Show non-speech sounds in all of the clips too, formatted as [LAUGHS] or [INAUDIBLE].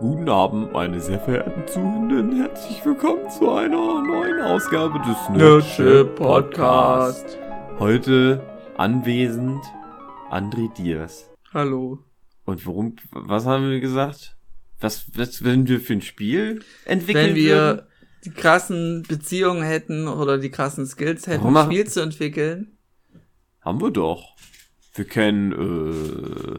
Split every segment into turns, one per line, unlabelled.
Guten Abend, meine sehr verehrten Zuhörenden. Herzlich willkommen zu einer neuen Ausgabe des
Nerdship Podcast.
Heute anwesend André Diaz.
Hallo.
Und warum, was haben wir gesagt? Was, was werden wir für ein Spiel entwickeln
Wenn wir
würden?
die krassen Beziehungen hätten oder die krassen Skills hätten,
Warum
ein Spiel zu entwickeln.
Haben wir doch. Wir kennen, äh,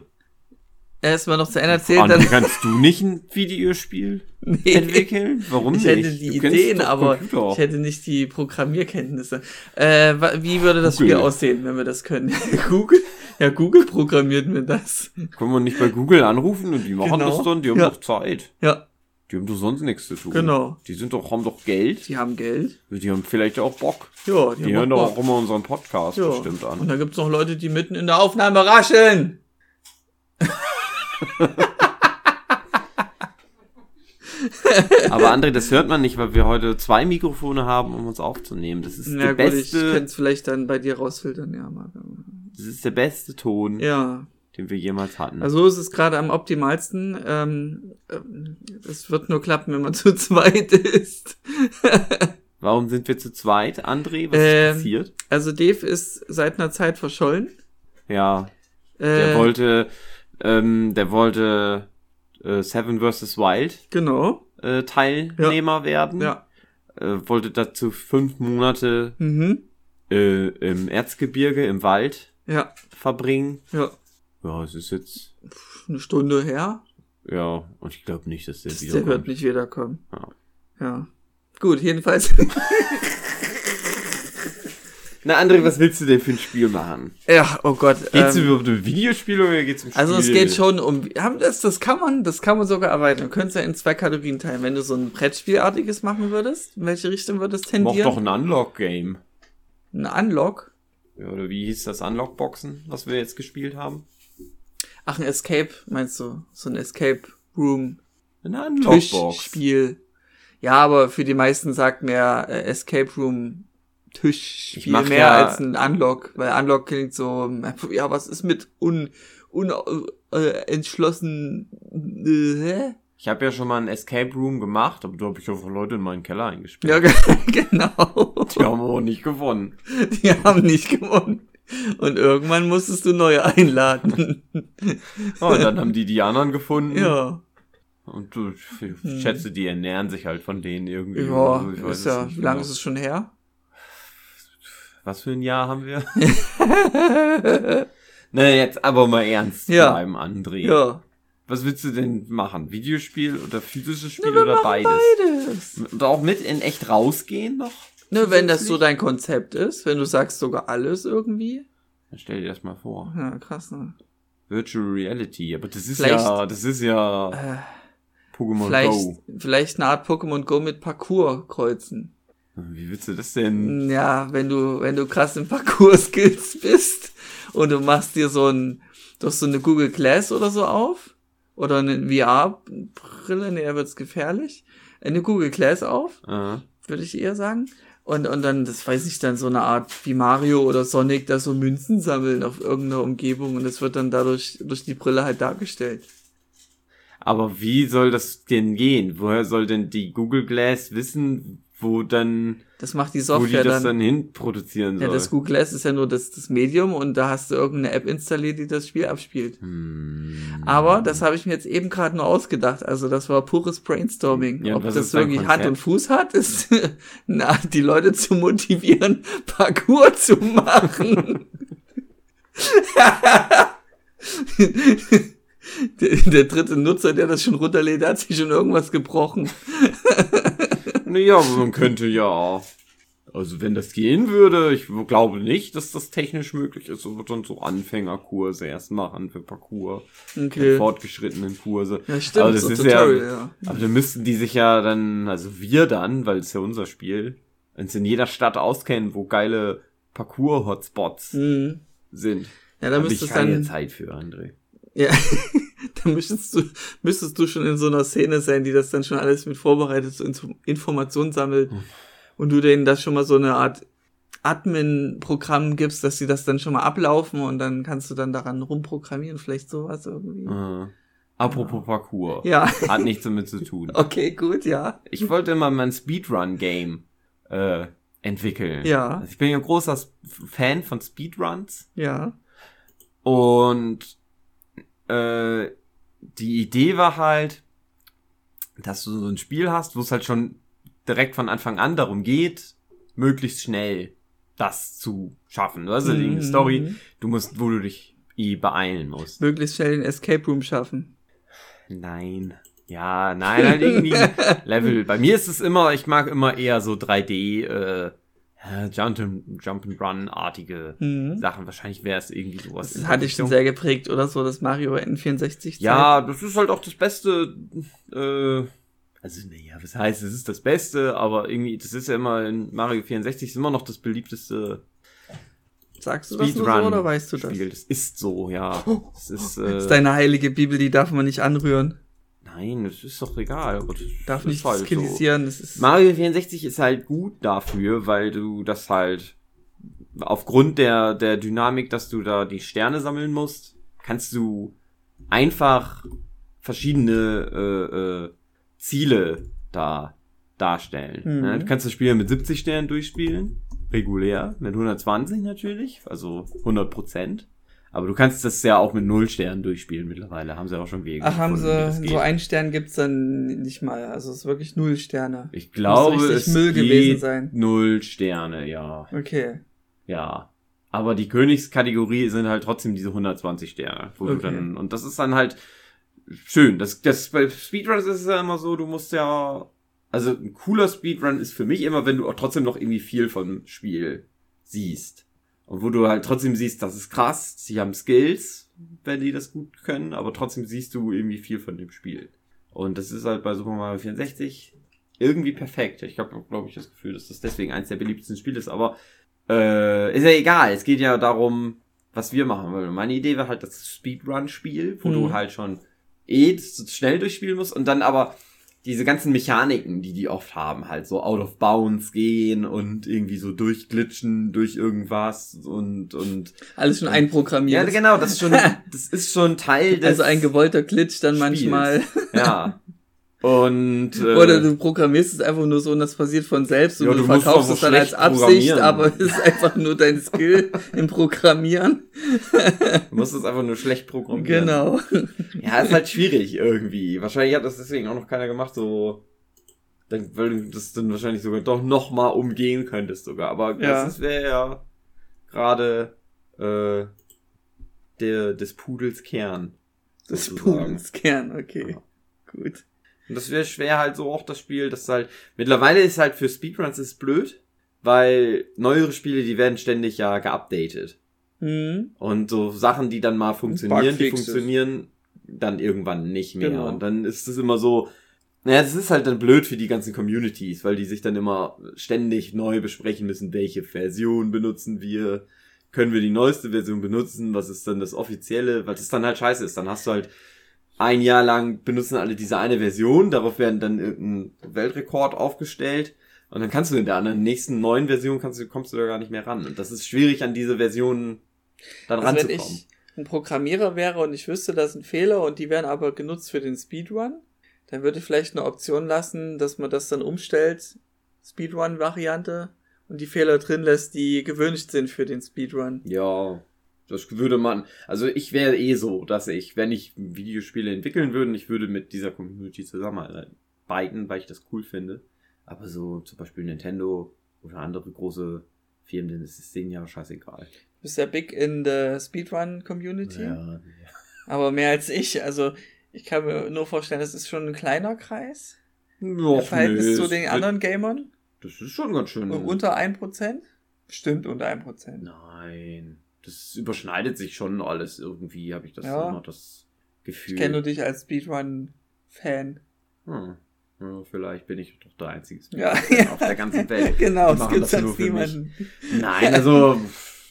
Erstmal noch zu Ende erzählt,
André,
dann.
kannst du nicht ein Videospiel [LAUGHS]
Nee.
entwickeln? Warum
Ich
nicht?
hätte die
Du
Ideen, aber
Computer.
ich hätte nicht die Programmierkenntnisse. Äh, wie würde das
Google.
Spiel aussehen, wenn wir das können? [LAUGHS] Google? Ja, Google programmiert mir das.
Können wir nicht bei Google anrufen und die machen
Genau.
das dann? Die haben
Ja.
doch Zeit.
Ja,
Die haben doch sonst nichts zu tun.
Genau.
Die sind doch, haben doch Geld.
die haben Geld.
Die haben vielleicht auch Bock.
Ja,
Die hören doch auch immer unseren Podcast
Ja.
bestimmt
Und
an.
da gibt's noch Leute, die mitten in der Aufnahme rascheln. [LAUGHS]
Aber André, das hört man nicht, weil wir heute zwei Mikrofone haben, um uns aufzunehmen. Das ist
Ja
der
gut, ich
beste,
könnte es vielleicht dann bei dir rausfiltern, ja. Marc.
das ist der beste Ton,
Ja,
den wir jemals hatten.
also so ist es gerade am optimalsten. Ähm, ähm, es wird nur klappen, wenn man [LAUGHS] zu zweit ist.
Warum sind wir zu zweit, André? Was
Ähm,
ist passiert?
Also Dave ist seit einer Zeit verschollen.
Ja, der
Äh,
wollte, ähm, der wollte äh, Seven vs. Wild
Genau,
äh, Teilnehmer werden.
ja.
Äh, wollte dazu fünf Monate
Mhm.
äh, im Erzgebirge, im Wald
Ja,
verbringen.
ja.
Ja, es ist jetzt,
Eine Stunde her.
ja, und ich glaube nicht, dass der
Der
wiederkommt.
wird nicht wiederkommen.
Ja.
Ja. Gut, jedenfalls. [LAUGHS]
Na, André, was willst du denn für ein Spiel machen?
ja, oh Gott.
Geht's
ähm,
überhaupt um ein Videospiel oder geht's um Spiel?
Also es geht schon um, haben das, das kann man, das kann man sogar erweitern. Du könntest ja in zwei Kategorien teilen. Wenn du so ein Brettspielartiges machen würdest, in welche Richtung würdest du
Mach
tendieren?
doch ein Unlock-Game.
ein Unlock.
Ja, oder wie hieß das Unlock-Boxen, was wir jetzt gespielt haben?
Ach, ein Escape, meinst du? So ein Escape Room
Eine Unlock-Box.
Tischspiel. Ja, aber für die meisten sagt mehr äh, Escape Room Tischspiel
mach
mehr
ja-
als ein Unlock, weil Unlock klingt so, [LAUGHS] ja, was ist mit un, un äh, entschlossen, äh, hä?
Ich habe ja schon mal ein Escape Room gemacht, aber da habe ich einfach Leute in meinen Keller eingespielt.
Ja, [LAUGHS] genau.
Die haben aber nicht gewonnen.
Die haben nicht gewonnen. Und irgendwann musstest du neue einladen.
Und dann haben die die anderen gefunden.
ja.
Und du, ich schätze, die ernähren sich halt von denen irgendwie.
Ja,
oder so, ich weiß
ist ja, wie lange
genau.
ist es schon her?
Was für ein Jahr haben wir? [LAUGHS] Na, jetzt aber mal ernst
Ja.
bleiben, André.
Ja.
Was willst du denn machen? Videospiel oder physisches Spiel
Na,
oder beides?
Beides.
Und auch mit in echt rausgehen noch?
Ne, wenn das so dein Konzept ist, wenn du sagst sogar alles irgendwie.
Dann stell dir das mal vor.
Ja, krass, ne?
Virtual Reality, aber das ist
Vielleicht-
ja, das ist ja
Äh,
Pokémon
vielleicht,
Go.
vielleicht eine Art Pokémon Go mit Parcours kreuzen.
Wie willst du das denn?
Ja, wenn du, wenn du krass im Parcours-Skills bist und du machst dir so ein, du hast so eine Google Glass oder so auf oder eine VR-Brille, nee, da wird's gefährlich. Eine Google Glass auf,
Äh,
würde ich eher sagen. Und, und dann, das weiß ich, dann so eine Art wie Mario oder Sonic, da so Münzen sammeln auf irgendeiner Umgebung und das wird dann dadurch durch die Brille halt dargestellt.
aber wie soll das denn gehen? Woher soll denn die Google Glass wissen, wo dann,
Das macht die
wo die
Software
das
dann.
dann hin produzieren
Ja,
soll?
das Google Glass ist ja nur das, das Medium und da hast du irgendeine App installiert, die das Spiel abspielt.
Hm.
Aber das habe ich mir jetzt eben gerade nur ausgedacht. Also das war pures Brainstorming.
Ja,
Ob das wirklich Hand und Fuß hat, ist [LAUGHS] na, die Leute zu motivieren, [LAUGHS] Parcours zu machen. [LAUGHS] der, der dritte Nutzer, der das schon runterlädt, hat sich schon irgendwas gebrochen.
Naja, man könnte ja, also wenn das gehen würde, ich glaube nicht, dass das technisch möglich ist, so wird dann so Anfängerkurse erst machen für Parcours,
Okay.
fortgeschrittenen Kurse.
Ja, stimmt,
aber das
so
ist
Tutorial,
ja,
ja.
aber dann müssten die sich ja dann, also wir dann, weil es ja unser Spiel, uns in jeder Stadt auskennen, wo geile Parcours-Hotspots
Mhm.
sind.
Ja, da
Hab ich keine
dann,
Zeit für, André.
ja, [LAUGHS] [LAUGHS] da müsstest du, müsstest du schon in so einer Szene sein, die das dann schon alles mit vorbereitet, so Info- Informationen sammelt
Hm.
und du denen das schon mal so eine Art Admin-Programm gibst, dass sie das dann schon mal ablaufen und dann kannst du dann daran rumprogrammieren, vielleicht sowas irgendwie.
Äh, Apropos Parkour.
Ja.
Hat nichts damit zu tun. [LAUGHS]
Okay, gut, ja.
Ich wollte mal mein Speedrun-Game äh, entwickeln.
Ja.
Also ich bin ja ein großer Fan von Speedruns.
Ja.
Und äh, die Idee war halt, dass du so ein Spiel hast, wo es halt schon direkt von Anfang an darum geht, möglichst schnell das zu schaffen. Also die
Mhm.
Story, du musst, wo du dich eh beeilen musst.
Möglichst schnell den Escape Room schaffen.
Nein. Ja, nein, halt irgendwie [LAUGHS] Level. Bei mir ist es immer, ich mag immer eher so 3D, äh, ja, Jump and, Jump and Run-artige
Mhm.
Sachen. Wahrscheinlich wäre es irgendwie sowas.
Das hatte ich schon sehr geprägt, oder so, das Mario N64. -Zeit.
Ja, das ist halt auch das Beste, äh, also, naja, was heißt, es ist das Beste, aber irgendwie, das ist ja immer in Mario 64 ist immer noch das beliebteste
Sagst du das nur so oder weißt du das?
Spiel. Das ist so, ja. Das ist,
Das
äh,
ist deine heilige Bibel, die darf man nicht anrühren.
Nein, das ist doch egal. Aber das
Darf nicht
halt so.
diskreditieren. Das ist
Mario 64 ist halt gut dafür, weil du das halt aufgrund der, der Dynamik, dass du da die Sterne sammeln musst, kannst du einfach verschiedene äh, äh, Ziele da darstellen.
Mhm.
Ne? Du kannst das Spiel mit 70 Sternen durchspielen, regulär, mit 120 natürlich, also 100 Prozent. Aber du kannst das ja auch mit 0 Sternen durchspielen mittlerweile. Haben sie auch schon Wege
Ach, haben sie, so einen Stern gibt's dann nicht mal. Also es ist wirklich null Sterne.
Ich glaube, es
Müll gewesen sein.
null Sterne, ja.
Okay.
Ja. Aber die Königskategorie sind halt trotzdem diese 120 Sterne.
Okay.
dann, und das ist dann halt schön. Das, das, bei Speedruns ist es ja immer so, du musst ja, also ein cooler Speedrun ist für mich immer, wenn du auch trotzdem noch irgendwie viel vom Spiel siehst. Und wo du halt trotzdem siehst, das ist krass, sie haben Skills, wenn die das gut können, aber trotzdem siehst du irgendwie viel von dem Spiel. Und das ist halt bei Super Mario 64 irgendwie perfekt. Ich habe, glaube ich, das Gefühl, dass das deswegen eins der beliebtesten Spiele ist, aber äh, ist ja egal. Es geht ja darum, was wir machen wollen. Meine Idee war halt das Speedrun-Spiel, wo
Mhm.
du halt schon eh schnell durchspielen musst und dann aber diese ganzen Mechaniken, die die oft haben, halt so out of bounds gehen und irgendwie so durchglitschen durch irgendwas und und
Alles schon einprogrammiert.
ja genau, das ist schon das ist schon Teil [LAUGHS] des
also ein gewollter Glitch dann
Spiels.
manchmal.
ja und äh,
Oder du programmierst es einfach nur so und das passiert von selbst und
Ja,
du,
du
verkaufst es dann als Absicht, aber es ist einfach nur dein Skill im Programmieren.
du musst es einfach nur schlecht programmieren.
Genau.
Ja, ist halt schwierig irgendwie. Wahrscheinlich hat das deswegen auch noch keiner gemacht, so. Weil du das dann wahrscheinlich sogar doch noch mal umgehen könntest sogar. Aber
Ja.
das wäre ja gerade äh, der des Pudels Kern. Sozusagen.
Pudels Kern, okay.
Ja.
Gut.
Und das wäre schwer halt so auch das Spiel, das halt. Mittlerweile ist halt für Speedruns ist blöd, weil neuere Spiele, die werden ständig ja geupdatet.
Hm.
Und so Sachen, die dann mal funktionieren, die funktionieren dann irgendwann nicht mehr.
Genau.
Und dann ist es immer so, naja, das ist halt dann blöd für die ganzen Communities, weil die sich dann immer ständig neu besprechen müssen, welche Version benutzen wir, können wir die neueste Version benutzen, was ist dann das offizielle, was ist dann halt scheiße ist. Dann hast du halt ein Jahr lang benutzen alle diese eine Version, darauf werden dann irgendein Weltrekord aufgestellt. Und dann kannst du in der anderen nächsten neuen Version kannst du, kommst du da gar nicht mehr ran. Und das ist schwierig, an diese Versionen dann
Also wenn
ranzukommen.
ich ein Programmierer wäre und ich wüsste, das sind Fehler und die werden aber genutzt für den Speedrun, dann würde ich vielleicht eine Option lassen, dass man das dann umstellt, Speedrun-Variante, und die Fehler drin lässt, die gewünscht sind für den Speedrun.
Ja, das würde man. Also ich wäre eh so, dass ich, wenn ich Videospiele entwickeln würde, ich würde mit dieser Community zusammenarbeiten, weil ich das cool finde. Aber so zum Beispiel Nintendo oder andere große Firmen, das ist denen ja scheißegal.
Du bist ja big in der Speedrun-Community,
Ja,
aber mehr als ich. Also ich kann mir nur vorstellen, das ist schon ein kleiner Kreis im
Och,
Verhältnis
nö,
zu
es
den anderen Gamern.
Das ist schon ganz schön.
Und unter 1%? Stimmt, unter 1%.
Nein, das überschneidet sich schon alles irgendwie, habe ich das
Ja.
immer das Gefühl.
Ich kenne dich als Speedrun-Fan.
Hm. Ja, vielleicht bin ich doch der einzige
Ja. [LAUGHS]
Speedrunner auf der ganzen Welt. [LAUGHS]
genau, es gibt
das nur mich.
niemanden.
Nein, [LAUGHS] also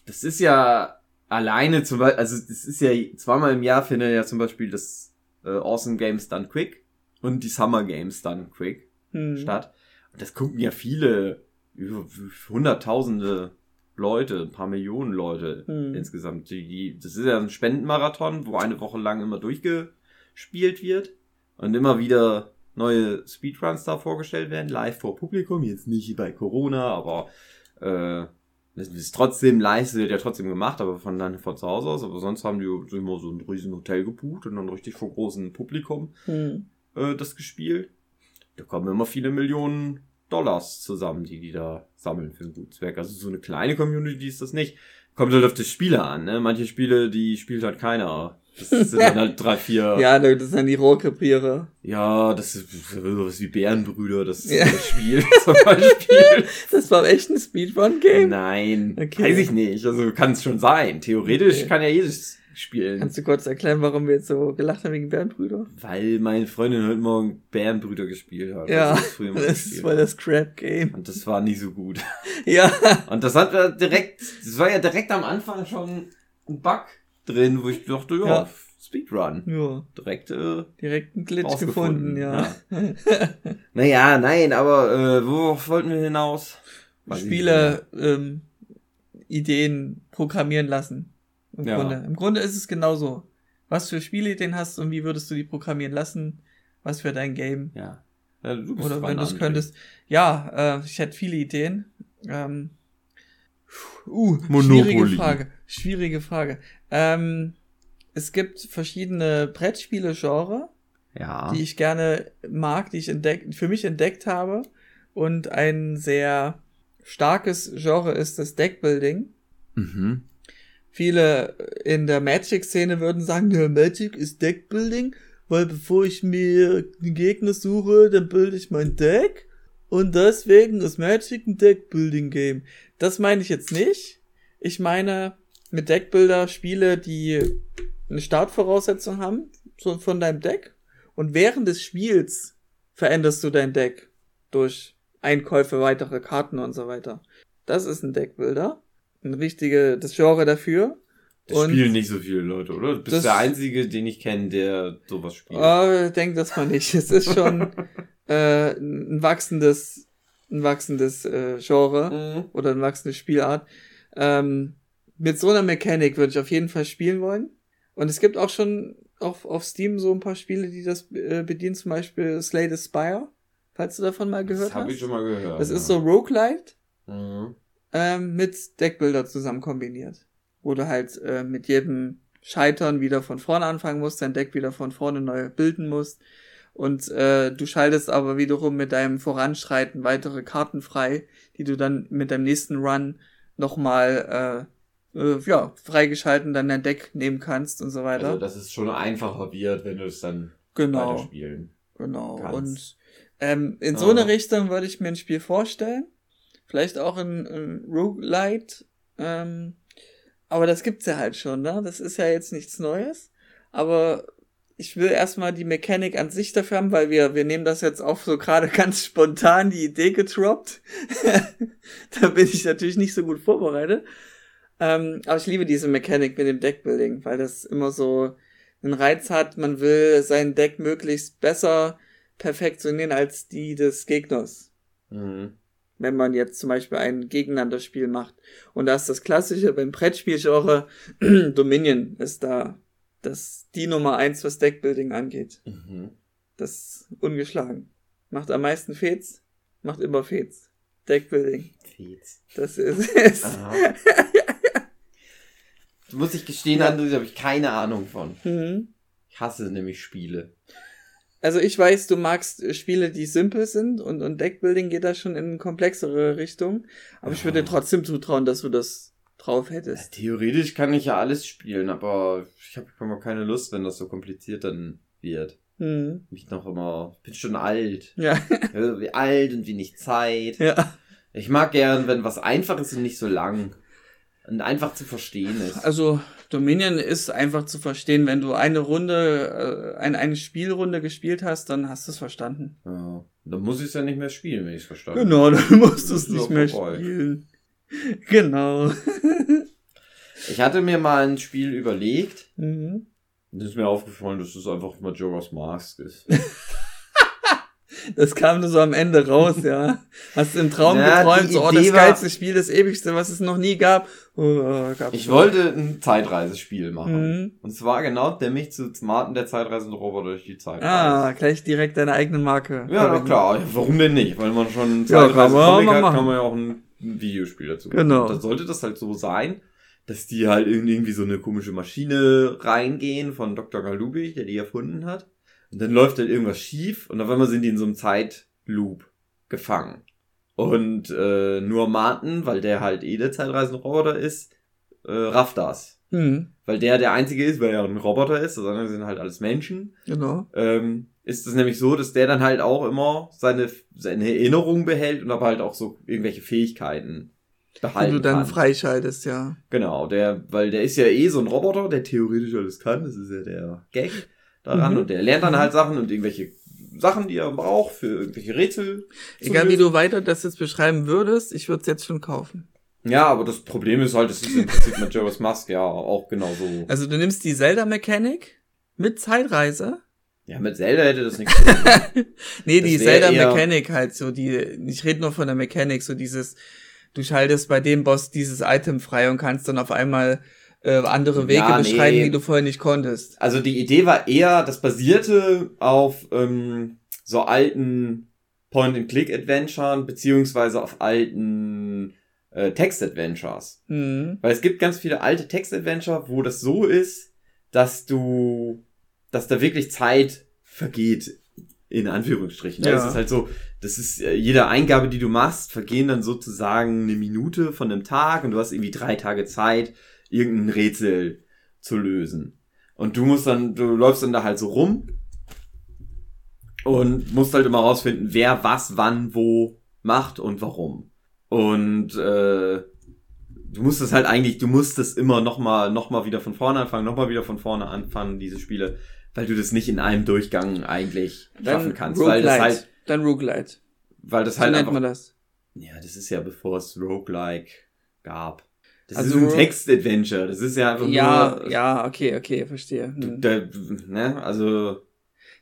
das ist ja alleine zum Beispiel, also das ist ja zweimal im Jahr findet ja zum Beispiel das äh, Awesome Games Done Quick und die Summer Games Done Quick
Hm.
statt. Und das gucken ja viele, über hunderttausende Leute, ein paar Millionen Leute
Hm.
insgesamt. Die, das ist ja ein Spendenmarathon, wo eine Woche lang immer gespielt wird und immer wieder neue Speedruns da vorgestellt werden, live vor Publikum, jetzt nicht bei Corona, aber äh, das ist trotzdem live, wird ja trotzdem gemacht, aber von dann von zu Hause aus, aber sonst haben die immer so ein riesen Hotel gebucht und dann richtig vor großem Publikum
Hm.
äh, das gespielt. Da kommen immer viele Millionen Dollars zusammen, die die da sammeln für ein gutes Werk. Also so eine kleine Community ist das nicht. Kommt halt auf die Spiele an, ne? Manche Spiele, die spielt halt keiner. Das [LAUGHS] sind dann halt drei, vier.
Ja, das sind die Rohrkrepierer.
Ja, das ist sowas wie Bärenbrüder, das ist
Ja.
das Spiel [LAUGHS] zum Beispiel.
Das war echt ein Speedrun-Game.
Nein,
Okay.
weiß ich nicht. Also kann es schon sein. Theoretisch
Okay.
kann ja jedes spielen.
Kannst du kurz erklären, warum wir jetzt so gelacht haben wegen Bärenbrüder?
Weil meine Freundin heute Morgen Bärenbrüder gespielt hat.
Ja,
das
Das war das Crab-Game.
Und das war nie so gut. [LAUGHS]
Ja.
Und das hat wir direkt, das war ja direkt am Anfang schon ein Bug drin, wo ich dachte, ja,
Ja.
Speedrun.
Ja,
Direkt, äh,
direkt einen Glitch gefunden, ja. [LAUGHS]
naja, nein, aber äh, worauf wollten wir hinaus? Weiß
Spiele, ähm, Ideen programmieren lassen. Im
Ja.
Grunde. Im Grunde ist es genauso. Was für Spielideen hast und wie würdest du die programmieren lassen? Was für dein Game?
Ja. ja du bist
Oder wenn du es könntest. Ja, äh, ich hätte viele Ideen. Ähm, uh,
Monopoly.
schwierige Frage. Schwierige Frage. Ähm, es gibt verschiedene Brettspiele-Genre,
Ja.
die ich gerne mag, die ich entdeckt, für mich entdeckt habe. Und ein sehr starkes Genre ist das Deckbuilding.
Mhm.
Viele in der Magic-Szene würden sagen, ja, Magic ist Deckbuilding, weil bevor ich mir einen Gegner suche, dann bilde ich mein Deck. Und deswegen ist Magic ein Deckbuilding-Game. Das meine ich jetzt nicht. Ich meine mit Deckbuilder Spiele, die eine Startvoraussetzung haben, von deinem Deck. Und während des Spiels veränderst du dein Deck durch Einkäufe, weitere Karten und so weiter. Das ist ein Deckbuilder. Ein richtige, das Genre dafür.
Das
Und-
spielen nicht so viele Leute, oder? Du bist
Das-
der Einzige, den ich kenne, der sowas spielt.
Oh, denk das mal nicht. Es ist schon [LAUGHS] äh, ein wachsendes, ein wachsendes äh, Genre
Mhm.
oder eine wachsende Spielart. Ähm, mit so einer Mechanik würde ich auf jeden Fall spielen wollen. Und es gibt auch schon auf, auf Steam so ein paar Spiele, die das äh, bedienen, zum Beispiel Slay the Spire, falls du davon mal gehört
Das habe
hast.
ich schon mal gehört.
das
ja.
ist so Roguelite
Mhm.
Ähm, mit Deckbilder zusammen kombiniert. Wo du halt äh, mit jedem Scheitern wieder von vorne anfangen musst, dein Deck wieder von vorne neu bilden musst. Und äh, du schaltest aber wiederum mit deinem Voranschreiten weitere Karten frei, die du dann mit deinem nächsten Run nochmal äh, äh, ja, freigeschalten dann dein Deck nehmen kannst und so weiter.
Also, dass es schon einfacher wird, wenn du es dann
genau.
weiterspielen.
Genau.
kannst.
Und ähm, in so
Ah.
eine Richtung würde ich mir ein Spiel vorstellen. Vielleicht auch in, in Roguelite. Ähm, aber das gibt's ja halt schon, ne? Das ist ja jetzt nichts Neues. Aber ich will erstmal die Mechanik an sich dafür haben, weil wir, wir nehmen das jetzt auch so gerade [LAUGHS] ganz spontan die Idee getroppt. [LAUGHS] da bin ich natürlich nicht so gut vorbereitet. Ähm, aber ich liebe diese Mechanik mit dem Deckbuilding, weil das immer so einen Reiz hat. Man will sein Deck möglichst besser perfektionieren als die des Gegners.
Mhm.
Wenn man jetzt zum Beispiel ein Gegeneinanderspiel macht. Und da ist das Klassische beim Brettspielgenre [CLEARS THROAT] Dominion ist da das die Nummer eins, was Deckbuilding angeht.
Mhm.
Das ungeschlagen. Macht am meisten Fets, macht immer Fets. Deckbuilding.
Fetz.
Das ist es. [LAUGHS]
Musst ich gestehen,
Ja.
André, da habe ich keine Ahnung von.
Mhm.
Ich hasse nämlich Spiele.
Also ich weiß, du magst Spiele, die simpel sind und, und Deckbuilding geht da schon in komplexere Richtung. Aber ich würde
Ja.
dir trotzdem zutrauen, dass du das drauf
Ja,
hättest.
theoretisch kann ich ja alles spielen, aber ich habe immer keine Lust, wenn das so kompliziert dann wird.
Hm.
Ich noch immer, bin schon alt.
Ja,
Ja, Wie alt und wenig Zeit.
ja.
Ich mag gern, wenn was einfach ist und nicht so lang. Und einfach zu verstehen ist.
Also Dominion ist einfach zu verstehen. Wenn du eine Runde, äh, ein, eine Spielrunde gespielt hast, dann hast du es verstanden.
Ja. Dann muss ich es ja nicht mehr spielen, wenn ich es verstanden
Genau, dann musst du es nicht mehr
vorbei.
spielen. [LAUGHS] Genau.
Ich hatte mir mal ein Spiel überlegt.
Mhm.
Und es ist mir aufgefallen, dass es einfach Majora's Mask ist. [LAUGHS]
Das kam nur so am Ende raus, ja. Hast du im Traum
Ja,
geträumt, so, oh, das geilste Spiel, das ewigste, was es noch nie gab. Gab's
Ich wollte ein Zeitreisespiel machen.
Mhm.
Und zwar genau der mich zu Smarten der Zeitreisende Roboter durch die Zeit
Ah,
reist.
gleich direkt deine eigene Marke.
Ja, na klar. Warum denn nicht? Weil man schon einen
Ja, kann man
hat, kann man ja auch ein, Videospiel dazu machen.
Genau.
Dann sollte das halt so sein, dass die halt irgendwie so eine komische Maschine reingehen von Dr. Galubich, der die erfunden hat. Und dann läuft halt irgendwas schief und auf einmal sind die in so einem Zeitloop gefangen. Und äh, nur Martin, weil der halt eh der Zeitreisen-Roboter ist, äh, rafft das.
Hm,
Weil der der Einzige ist, weil er ein Roboter ist, das andere sind halt alles Menschen
genau.
ähm, ist es nämlich so, dass der dann halt auch immer seine, seine Erinnerung behält und aber halt auch so irgendwelche Fähigkeiten
Die
behalten
du dann
kann.
freischaltest, ja.
Genau, der, weil der ist ja eh so ein Roboter, der theoretisch alles kann, das ist ja der Gag daran
Mhm.
und der lernt dann
Mhm.
halt Sachen und irgendwelche Sachen, die er braucht für irgendwelche Rätsel.
Egal wie du weiter das jetzt beschreiben würdest, ich würde es jetzt schon kaufen.
Ja, aber das Problem ist halt, das ist im Prinzip mit Majora's Mask ja auch genauso.
Also du nimmst die Zelda-Mechanik mit Zeitreise.
Ja, mit Zelda hätte das nichts zu tun. [LAUGHS]
Nee,
Das
die Zelda-Mechanik halt so, die, ich rede nur von der Mechanik, so dieses, du schaltest bei dem Boss dieses Item frei und kannst dann auf einmal äh, andere Wege
Ja, nee.
beschreiten, die du vorher nicht konntest.
Also die Idee war eher, das basierte auf ähm, so alten Point-and-Click-Adventuren beziehungsweise auf alten äh, Text-Adventures.
Mhm.
Weil es gibt ganz viele alte Text-Adventure, wo das so ist, dass du, dass da wirklich Zeit vergeht, in Anführungsstrichen.
Ja.
Ja. Es ist halt so, das ist äh, jede Eingabe, die du machst, vergehen dann sozusagen eine Minute von einem Tag und du hast irgendwie drei Tage Zeit, irgendein Rätsel zu lösen. Und du musst dann, du läufst dann da halt so rum und musst halt immer rausfinden, wer was, wann, wo macht und warum. Und äh, du musst es halt eigentlich, du musst es immer nochmal noch mal wieder von vorne anfangen, nochmal wieder von vorne anfangen, diese Spiele, weil du das nicht in einem Durchgang eigentlich schaffen kannst. Weil das halt,
Dann Roguelite.
weil das
So
halt
nennt
einfach,
man das.
ja, das ist ja bevor es Roguelike gab. Das
Also
ist ein Text-Adventure, das ist ja einfach
Ja,
nur,
ja, okay, okay, verstehe.
Du,
Hm.
da, ne, also,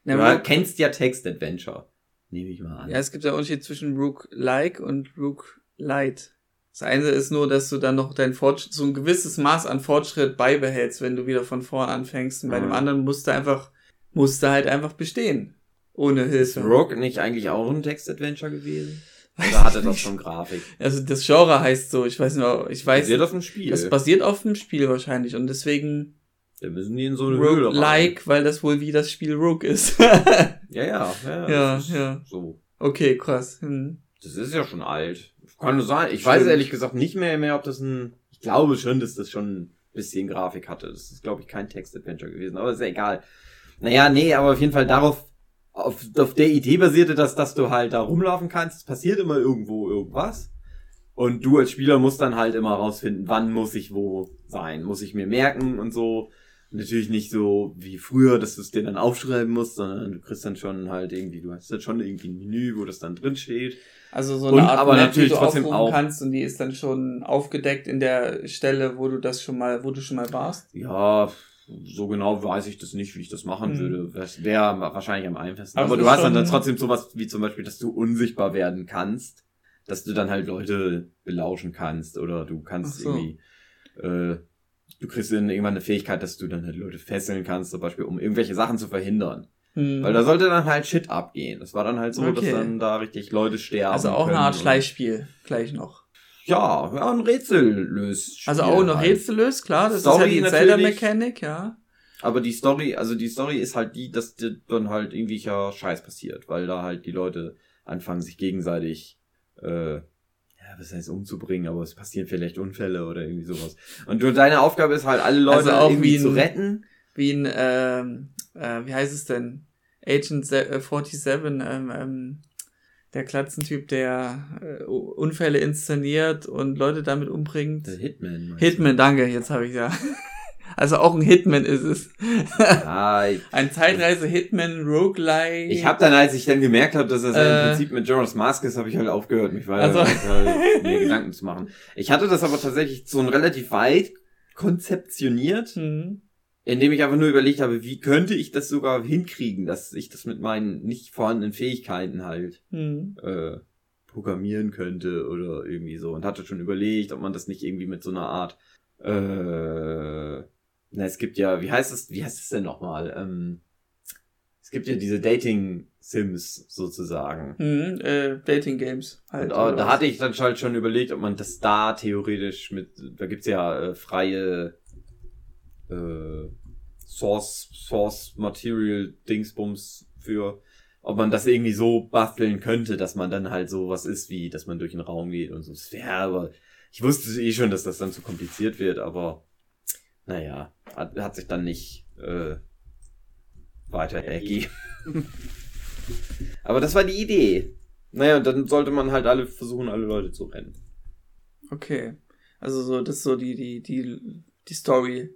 Na,
du kennst ja Text-Adventure. Nehme ich mal an.
Ja, es gibt ja Unterschied zwischen Rook-like und Rook-light. Das eine ist nur, dass du dann noch dein Fortschritt, so ein gewisses Maß an Fortschritt beibehältst, wenn du wieder von vorn anfängst. Und bei
Mhm.
dem anderen musst du einfach, musst du halt einfach bestehen. Ohne
ist
Hilfe.
Rogue nicht eigentlich auch ein Text-Adventure gewesen? Oder hatte das schon Grafik? [LAUGHS]
Also das Genre heißt so, ich weiß nicht, ich weiß,
Basiert auf dem Spiel.
das basiert auf dem Spiel wahrscheinlich und deswegen
da müssen die in so eine Höhle.
Rogue-like, weil das wohl wie das Spiel Rook ist. [LAUGHS]
Ja, ja, ja.
Ja, ja.
So.
okay, krass. Hm.
Das ist ja schon alt. Kann nur sein. Ich weiß
Stimmt.
ehrlich gesagt nicht mehr, mehr, ob das ein. Ich glaube schon, dass das schon ein bisschen Grafik hatte. Das ist, glaube ich, kein Text-Adventure gewesen, aber ist ja egal. Naja, nee, aber auf jeden Fall darauf, auf, auf der Idee basierte das, dass du halt da rumlaufen kannst. Es passiert immer irgendwo irgendwas. Und du als Spieler musst dann halt immer rausfinden, wann muss ich wo sein. Muss ich mir merken und so. Natürlich nicht so wie früher, dass du es dir dann aufschreiben musst, sondern du kriegst dann schon halt irgendwie, du hast dann schon irgendwie ein Menü, wo das dann drin steht.
Also so
Und
eine Art
aber
Map,
natürlich
die du
trotzdem
aufrufen
auch-
kannst und die ist dann schon aufgedeckt in der Stelle, wo du das schon mal, wo du schon mal warst.
Ja, so genau weiß ich das nicht, wie ich das machen
Mhm.
würde. Das wäre wahrscheinlich am einfachsten.
Aber
Aber, du hast dann, trotzdem sowas wie zum Beispiel, dass du unsichtbar werden kannst. Dass du dann halt Leute belauschen kannst oder du kannst
so.
irgendwie, äh, du kriegst dann irgendwann eine Fähigkeit, dass du dann halt Leute fesseln kannst, zum Beispiel, um irgendwelche Sachen zu verhindern.
Hm.
Weil da sollte dann halt Shit abgehen. Das war dann halt so,
Okay.
dass dann da richtig Leute sterben.
also auch eine Art Schleichspiel gleich noch.
Ja, ja, ein Rätsellös.
Also auch noch Rätsel löst, klar, das
Story
ist ja die. Zelda-Mechanik, ja.
Aber die Story, also die Story ist halt die, dass dann halt irgendwelcher Scheiß passiert, weil da halt die Leute anfangen, sich gegenseitig, äh, ja, was heißt umzubringen, aber es passieren vielleicht Unfälle oder irgendwie sowas. Und du, deine Aufgabe ist halt, alle Leute
Also auch
irgendwie
wie ein-
zu retten.
Wie ein, ähm, äh, wie heißt es denn? Agent Se- äh, 47, ähm, ähm, der Klatzentyp, der äh, Unfälle inszeniert und Leute damit umbringt.
Der Hitman.
Hitman, danke, jetzt habe ich ja. [LAUGHS] Also auch ein Hitman ist es.
Ah, [LAUGHS] ich
Ein Zeitreise-Hitman, Roguelike.
ich habe dann, als ich dann gemerkt habe, dass das
Äh.
im Prinzip mit Jonas Mask ist, habe ich halt aufgehört, mich weiter
Also-
halt, mir [LAUGHS] Gedanken zu machen. Ich hatte das aber tatsächlich so ein relativ weit konzeptioniert.
Hm.
Indem ich einfach nur überlegt habe, wie könnte ich das sogar hinkriegen, dass ich das mit meinen nicht vorhandenen Fähigkeiten halt
Hm.
äh, programmieren könnte oder irgendwie so und hatte schon überlegt, ob man das nicht irgendwie mit so einer Art äh, na, es gibt ja, wie heißt es, wie heißt es denn nochmal? Ähm, es gibt ja diese Dating-Sims sozusagen.
Hm, äh, Dating Games halt.
Und, äh, da
was?
hatte ich dann halt schon überlegt, ob man das da theoretisch mit, da gibt's ja äh, freie äh, Source, Source Material Dingsbums für, ob man das irgendwie so basteln könnte, dass man dann halt so was ist, wie, dass man durch den Raum geht und so. Das wäre aber, ich wusste eh schon, dass das dann zu kompliziert wird, aber naja, hat, hat sich dann nicht äh, weiter ergeben. [LAUGHS] aber das war die Idee. Naja, und dann sollte man halt alle versuchen, alle Leute zu rennen.
Okay. Also so, das ist so die, die, die, die Story,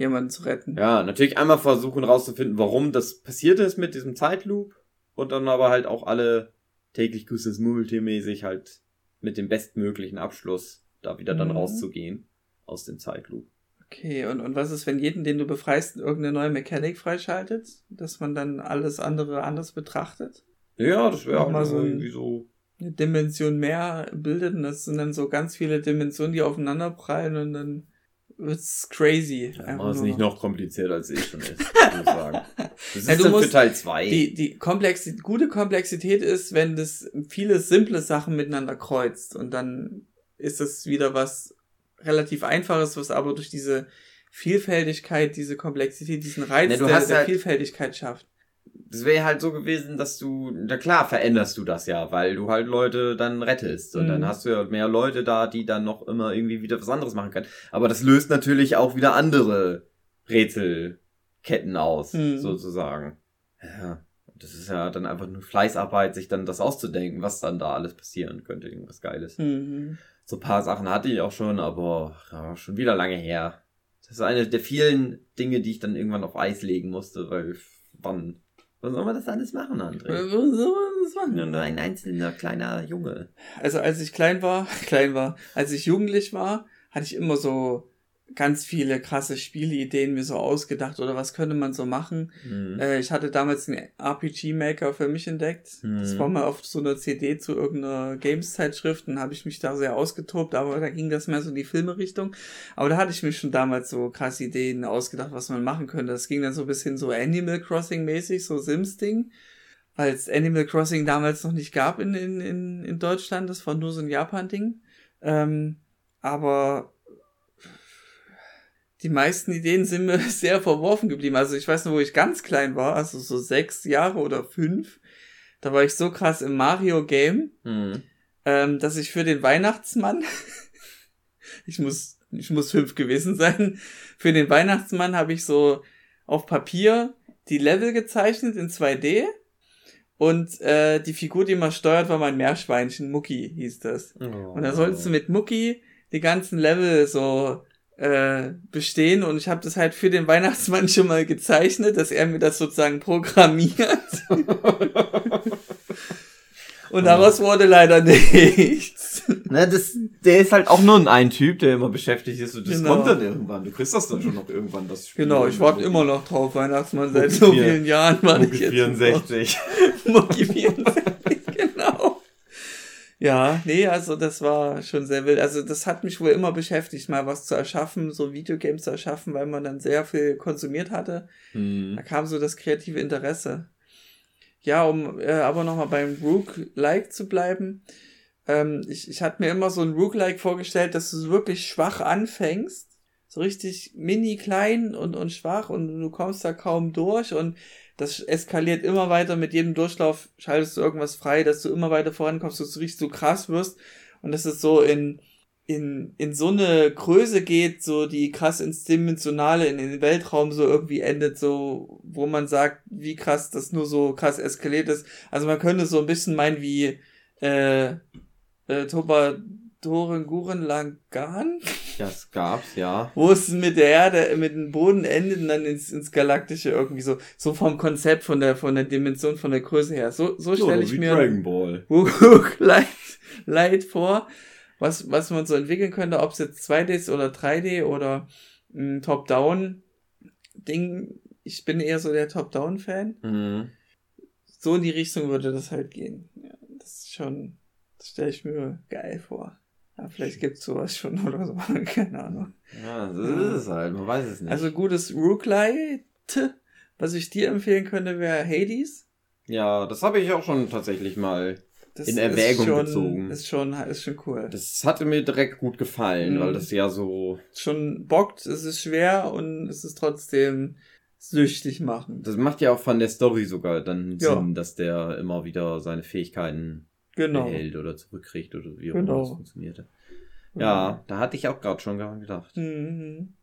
jemanden zu retten.
Ja, natürlich einmal versuchen rauszufinden, warum das passiert ist mit diesem Zeitloop und dann aber halt auch alle täglich grüßt multimäßig halt mit dem bestmöglichen Abschluss da wieder dann
Mhm.
rauszugehen aus dem Zeitloop.
Okay, und, und was ist, wenn jeden, den du befreist, irgendeine neue Mechanik freischaltet? Dass man dann alles andere anders betrachtet?
Ja, das wäre
Auch mal
mal
so
irgendwie so.
Eine Dimension mehr bildet und das sind dann so ganz viele Dimensionen, die aufeinander prallen und dann wird's crazy.
Ja, mach es nicht
noch.
komplizierter als ich schon ist, [LAUGHS] würde ich sagen. Das ist
Ja,
für Teil 2.
Die, die Komplexität, gute Komplexität ist, wenn das viele simple Sachen miteinander kreuzt und dann ist es wieder was relativ Einfaches, was aber durch diese Vielfältigkeit, diese Komplexität, diesen Reiz
Ne, du
der, der
halt-
Vielfältigkeit schafft.
Das wäre halt so gewesen, dass du, na klar, veränderst du das ja, weil du halt Leute dann rettest. Und
Mhm.
dann hast du ja mehr Leute da, die dann noch immer irgendwie wieder was anderes machen können. Aber das löst natürlich auch wieder andere Rätselketten aus,
Mhm.
sozusagen. Ja. Das ist ja dann einfach nur Fleißarbeit, sich dann das auszudenken, was dann da alles passieren könnte, irgendwas Geiles.
Mhm.
So ein paar Sachen hatte ich auch schon, aber ja, schon wieder lange her. Das ist eine der vielen Dinge, die ich dann irgendwann auf Eis legen musste, weil wann, wann soll man das alles machen, André?
Wo soll man das machen?
Nur nur ein einzelner kleiner Junge.
Also als ich klein war, [LAUGHS] klein war, als ich jugendlich war, hatte ich immer so ganz viele krasse Spieleideen mir so ausgedacht oder was könnte man so machen.
Hm.
Äh, ich hatte damals einen RPG-Maker für mich entdeckt.
Mhm.
Das war mal auf so einer CD zu irgendeiner Games-Zeitschrift und habe ich mich da sehr ausgetobt, aber da ging das mehr so in die Filme-Richtung. Aber da hatte ich mir schon damals so krasse Ideen ausgedacht, was man machen könnte. Das ging dann so ein bisschen so Animal Crossing-mäßig, so Sims-Ding. Weil es Animal Crossing damals noch nicht gab in, in, in, in Deutschland. Das war nur so ein Japan-Ding. Ähm, aber die meisten Ideen sind mir [LAUGHS] sehr verworfen geblieben. Also ich weiß noch, wo ich ganz klein war, also so sechs Jahre oder fünf. Da war ich so krass im Mario-Game,
Hm.
ähm, dass ich für den Weihnachtsmann, [LAUGHS] ich muss, ich muss fünf gewesen sein, für den Weihnachtsmann habe ich so auf Papier die Level gezeichnet in 2D und äh, die Figur, die man steuert, war mein Meerschweinchen, Mucki hieß das. Und da sollst du mit Mucki die ganzen Level so äh, bestehen und ich habe das halt für den Weihnachtsmann schon mal gezeichnet, dass er mir das sozusagen programmiert. [LAUGHS] und daraus wurde leider nichts.
Na, das, der ist halt auch nur ein Typ, der immer beschäftigt ist und das
Genau.
kommt dann irgendwann. Du kriegst das dann schon noch irgendwann, das Spiel.
Genau, ich warte immer noch drauf, Weihnachtsmann, seit
Mucki
so vielen Jahren war ich jetzt
64. [LAUGHS]
Mucki 64, genau. Ja, nee, also das war schon sehr wild. Also das hat mich wohl immer beschäftigt, mal was zu erschaffen, so Videogames zu erschaffen, weil man dann sehr viel konsumiert hatte.
Hm.
Da kam so das kreative Interesse. Ja, um äh, aber nochmal beim Rook-like zu bleiben. Ähm, ich, ich hatte mir immer so ein Rook-like vorgestellt, dass du so wirklich schwach anfängst. So richtig mini klein und, und schwach und du kommst da kaum durch und das eskaliert immer weiter. Mit jedem Durchlauf schaltest du irgendwas frei, dass du immer weiter vorankommst, dass du richtig so krass wirst. Und dass es so in, in, in so eine Größe geht, so die krass ins Dimensionale, in den Weltraum so irgendwie endet, so, wo man sagt, wie krass das nur so krass eskaliert ist. Also man könnte so ein bisschen meinen wie, äh, äh, Toba Doren Guren Langan,
Das gab's, ja.
wo es mit der Erde, mit dem Boden endet und dann ins, ins Galaktische irgendwie so, so vom Konzept, von der, von der Dimension, von der Größe her. So, so stelle ich mir
Dragon Ball.
Light, Light vor, was, was man so entwickeln könnte, ob es jetzt 2D ist oder 3D oder mh, Top-Down. Ding, ich bin eher so der Top-Down-Fan.
Mhm.
So in die Richtung würde das halt gehen. Ja, das ist schon, das stelle ich mir geil vor. Ja, vielleicht gibt's sowas schon oder so. [LAUGHS] Keine Ahnung.
Ja, so ist es halt. Man weiß es nicht.
Also gutes Rooklight. Was ich dir empfehlen könnte, wäre Hades.
ja, das habe ich auch schon tatsächlich mal.
Das
In Erwägung
ist schon,
gezogen.
Ist schon, ist schon cool.
Das hatte mir direkt gut gefallen,
Mhm.
weil das ja so.
schon bockt, es ist schwer und es ist trotzdem süchtig machen.
Das macht ja auch von der Story sogar dann
Ja.
Sinn, dass der immer wieder seine Fähigkeiten
Genau.
behält oder zurückkriegt oder wie auch
Genau.
immer das funktionierte. Ja, da hatte ich auch gerade schon daran gedacht.
Mhm.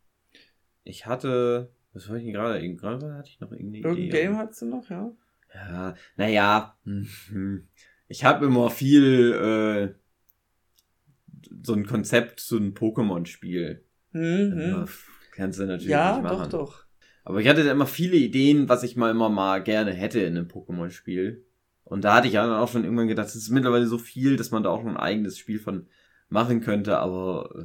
Ich hatte. Was wollte ich denn gerade? Gerade hatte ich noch irgendeine
Irgendein
Idee.
Game hast du noch, ja?
Ja, naja. hm, Ich habe immer viel äh, so ein Konzept, so ein Pokémon-Spiel.
Mhm.
Ja, kannst du natürlich
Ja,
nicht machen.
doch, doch.
Aber ich hatte da immer viele Ideen, was ich mal immer mal gerne hätte in einem Pokémon-Spiel. Und da hatte ich dann auch schon irgendwann gedacht, es ist mittlerweile so viel, dass man da auch noch ein eigenes Spiel von machen könnte, aber äh,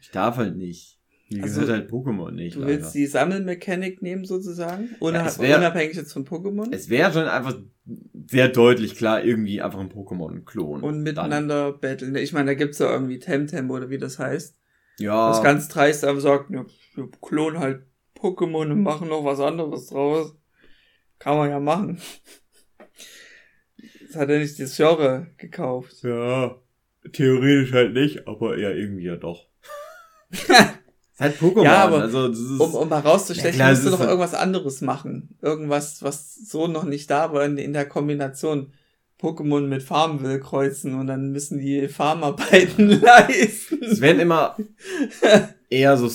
ich darf halt nicht. Mir
Also,
gehört halt Pokémon nicht.
Du
leider.
willst die Sammelmechanik nehmen sozusagen? Unab
Ja, wär-
unabhängig jetzt von Pokémon?
es wäre schon einfach sehr deutlich klar, irgendwie einfach ein Pokémon-Klon.
Und miteinander battlen. Ich meine, da gibt's ja irgendwie Temtem oder wie das heißt.
Dann. Ja.
Das ganz dreist aber sagt, ja, wir klonen halt Pokémon und machen noch was anderes draus. Kann man ja machen. Das hat er nicht das Genre gekauft.
Ja, theoretisch halt nicht, aber ja, irgendwie ja doch. [LAUGHS] halt Pokémon,
Ja, aber
also das ist,
Um, um herauszustechen,
Ja, klar,
musst du noch
halt-
irgendwas anderes machen. Irgendwas, was so noch nicht da war in, in der Kombination. Pokémon mit Farmville kreuzen und dann müssen die Farmarbeiten [LAUGHS] leisten.
es wären immer [LAUGHS] eher so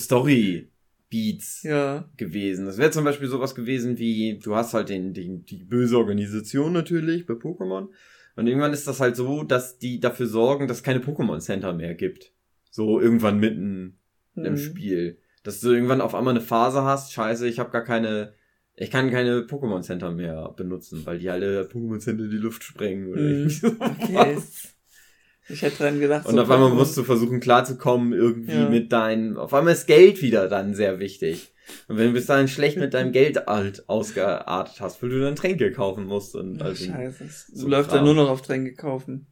Story-Beats
Ja.
gewesen. Das wäre zum Beispiel sowas gewesen wie, du hast halt den, den, die böse Organisation natürlich bei Pokémon. Und irgendwann ist das halt so, dass die dafür sorgen, dass es keine Pokémon Center mehr gibt. So irgendwann mitten im
Mhm.
Spiel. Dass du irgendwann auf einmal eine Phase hast, scheiße, ich habe gar keine, ich kann keine Pokémon Center mehr benutzen, weil die alle Pokémon Center in die Luft sprengen oder
Mhm.
irgendwie [LAUGHS] so.
Ich hätte dran gedacht,
Und
so
auf einmal musst du versuchen klarzukommen irgendwie
Ja.
mit deinem, auf einmal ist Geld wieder dann sehr wichtig. Und wenn du bis dahin schlecht mit deinem Geld alt ausgeartet hast, weil du dann Tränke kaufen musst und also,
Scheiße. Es
so
läuft dann nur noch auf Tränke kaufen.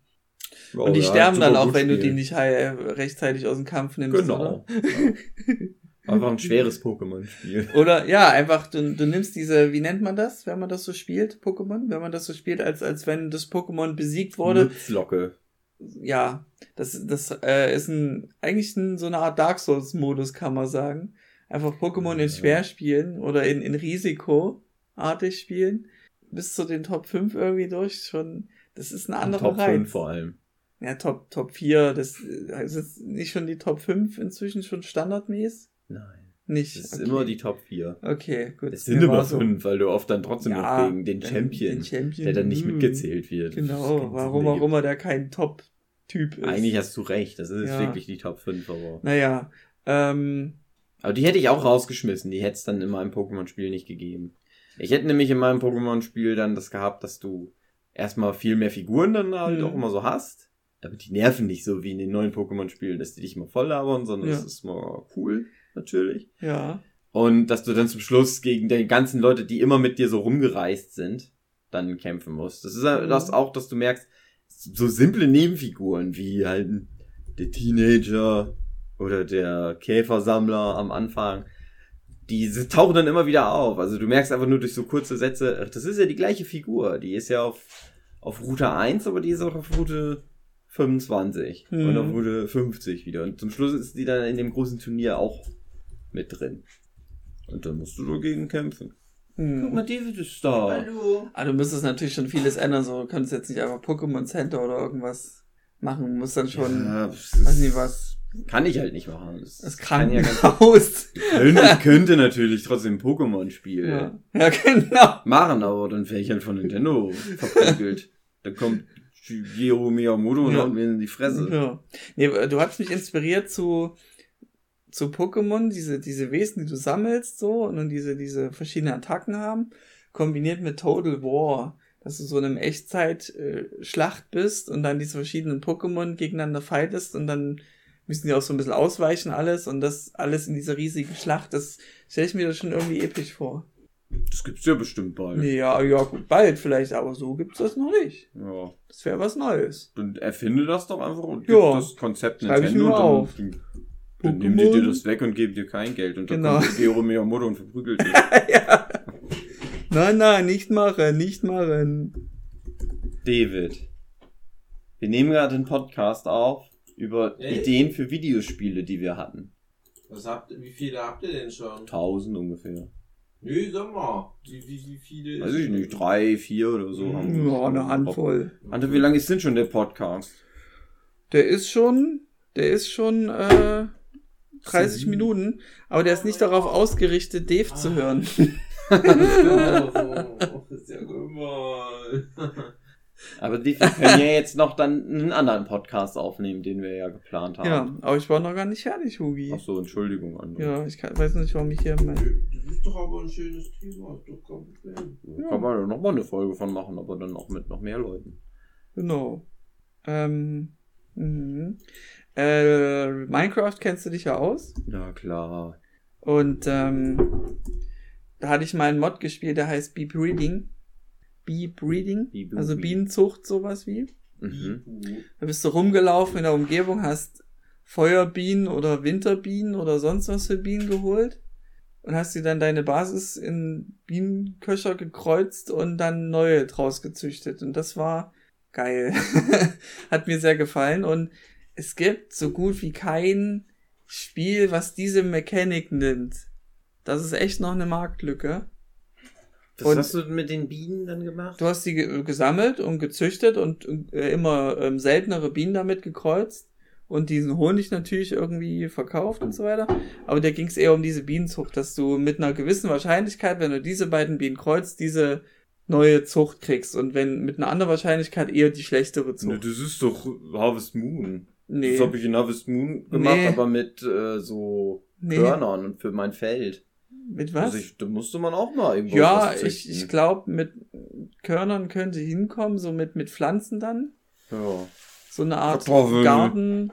oh,
und die
ja,
sterben dann auch, wenn du die nicht heil- rechtzeitig aus dem Kampf nimmst.
Genau. Ja. Einfach ein schweres Pokémon-Spiel. [LAUGHS]
Oder? ja, einfach, du, du nimmst diese, wie nennt man das, wenn man das so spielt, Pokémon? Wenn man das so spielt, als, als wenn das Pokémon besiegt wurde.
Blitzlocke.
Ja, das, das äh, ist ein, eigentlich ein, so eine Art Dark Souls-Modus, kann man sagen. Einfach Pokémon in schwer spielen oder in, in Risikoartig spielen. Bis zu den Top 5 irgendwie durch. Schon, das ist ein anderer
Top
Reiz.
5 vor allem.
Ja, Top, Top 4, das äh, ist jetzt nicht schon die Top 5 inzwischen schon standardmäßig?
Nein.
Nicht.
Es ist
okay.
immer die Top 4.
Okay, gut.
Es sind immer
so-
5, weil du oft dann trotzdem
Ja,
noch gegen den Champion,
den Champion,
der dann nicht
hm.
mitgezählt wird.
Genau,
Das
warum auch immer der kein Top-Typ ist.
Eigentlich hast du recht, das ist
Ja.
wirklich die Top 5, aber.
Naja, ähm,
Aber die hätte ich auch rausgeschmissen, die hätte es dann in meinem Pokémon-Spiel nicht gegeben. Ich hätte nämlich in meinem Pokémon-Spiel dann das gehabt, dass du erstmal viel mehr Figuren dann halt
Mhm.
auch immer so hast. Aber die nerven nicht so wie in den neuen Pokémon-Spielen, dass die dich immer voll labern, sondern
Ja.
es ist mal cool, natürlich.
ja.
Und dass du dann zum Schluss gegen die ganzen Leute, die immer mit dir so rumgereist sind, dann kämpfen musst. Das ist
Mhm.
das auch, dass du merkst, so simple Nebenfiguren wie halt der Teenager oder der Käfersammler am Anfang, die tauchen dann immer wieder auf. Also du merkst einfach nur durch so kurze Sätze, ach, das ist ja die gleiche Figur. Die ist ja auf, auf Route 1, aber die ist auch auf Route 25
Mhm.
und auf Route 50 wieder. Und zum Schluss ist die dann in dem großen Turnier auch mit drin. Und dann musst du dagegen kämpfen. Guck
Hm.
mal, David ist da.
Aber Ah, du müsstest natürlich schon vieles ändern, so du könntest jetzt nicht einfach Pokémon Center oder irgendwas machen, du musst dann schon,
Ja,
weiß nicht was,
kann ich halt nicht machen. Das,
das
kann ja ganz,
Krankenhaus.
könnte, ich könnte natürlich trotzdem ein Pokémon-Spiel
Ja. ja, genau.
machen, aber dann wäre ich halt von Nintendo verprügelt. dann kommt Shigeru Miyamoto und
Ja.
haut mir in die Fresse.
Ja. Nee, du hast mich inspiriert zu, zu Pokémon, diese, diese Wesen, die du sammelst, so, und dann diese, diese verschiedenen Attacken haben, kombiniert mit Total War. Dass du so in einem Echtzeit-Schlacht bist und dann diese verschiedenen Pokémon gegeneinander fightest und dann müssen die auch so ein bisschen ausweichen alles und das alles in dieser riesigen Schlacht, das stelle ich mir das schon irgendwie episch vor.
Das gibt's ja bestimmt bald.
Ja, ja, gut, bald vielleicht, aber so gibt's das noch nicht.
Ja.
Das wäre was Neues.
Dann erfinde das doch einfach und
Ja.
gib das Konzept
Schreib ich
Nintendo
mir
und
auf.
dann, dann nehmen die dir das weg und geben dir kein Geld und dann
Genau.
kommt Gero Miyamoto und verprügelt dich. [LAUGHS]
ja. Nein, nein, nicht machen, nicht machen.
David, wir nehmen gerade den Podcast auf über
Echt?
Ideen für Videospiele, die wir hatten.
Was habt ihr, wie viele habt ihr denn schon?
Tausend ungefähr.
Nö, sag mal. Wie, wie, wie viele?
Weiß ich nicht, drei, vier oder so. haben wir.
Ja, eine Handvoll.
Ante, wie lange ist denn schon der Podcast?
Der ist schon, der ist schon äh, 30
Sieben.
Minuten, aber der ist nicht darauf ausgerichtet, Dave zu hören. [LAUGHS]
Oh, ist ja gemein.
Aber die wir können ja jetzt noch dann einen anderen Podcast aufnehmen, den wir ja geplant haben.
Ja, aber ich war noch gar nicht fertig, Hugi.
Ach so, Entschuldigung. André.
Ja, ich kann, weiß nicht, warum ich hier mein.
Das ist doch aber ein schönes Thema, ist doch kein Problem.
Da Kann man noch mal eine Folge von machen, aber dann auch mit noch mehr Leuten.
Genau. Ähm, mhm. Äh, Minecraft kennst du dich ja aus.
Ja, klar.
Und ähm, da hatte ich mal einen Mod gespielt, der heißt Bee Breeding. Bee Breeding,
Bee
also. Bienenzucht, sowas wie.
Mhm.
Da bist du rumgelaufen in der Umgebung, hast Feuerbienen oder Winterbienen oder sonst was für Bienen geholt und hast dir dann deine Basis in Bienenköcher gekreuzt und dann neue draus gezüchtet. Und das war geil. [LAUGHS] Hat mir sehr gefallen. Und es gibt so gut wie kein Spiel, was diese Mechanik nimmt. Das ist echt noch eine Marktlücke.
Was
Und-
hast du mit den Bienen dann gemacht?
Du hast die ge gesammelt und gezüchtet und äh, immer ähm, seltenere Bienen damit gekreuzt und diesen Honig natürlich irgendwie verkauft und so weiter. Aber da ging es eher um diese Bienenzucht, dass du mit einer gewissen Wahrscheinlichkeit, wenn du diese beiden Bienen kreuzt, diese neue Zucht kriegst und wenn mit einer anderen Wahrscheinlichkeit eher die schlechtere
Ne,
Zucht.
das ist doch Harvest Moon.
Nee,
Das habe ich in Harvest Moon gemacht,
Nee.
aber mit äh, so
nee.
Körnern und für mein Feld.
Mit was?
Also ich, da musste man auch mal irgendwo
ja,
was
ich, ich glaube, mit Körnern könnte hinkommen, so mit, mit Pflanzen dann.
Ja.
So eine Art
Kartoffeln.
Garten.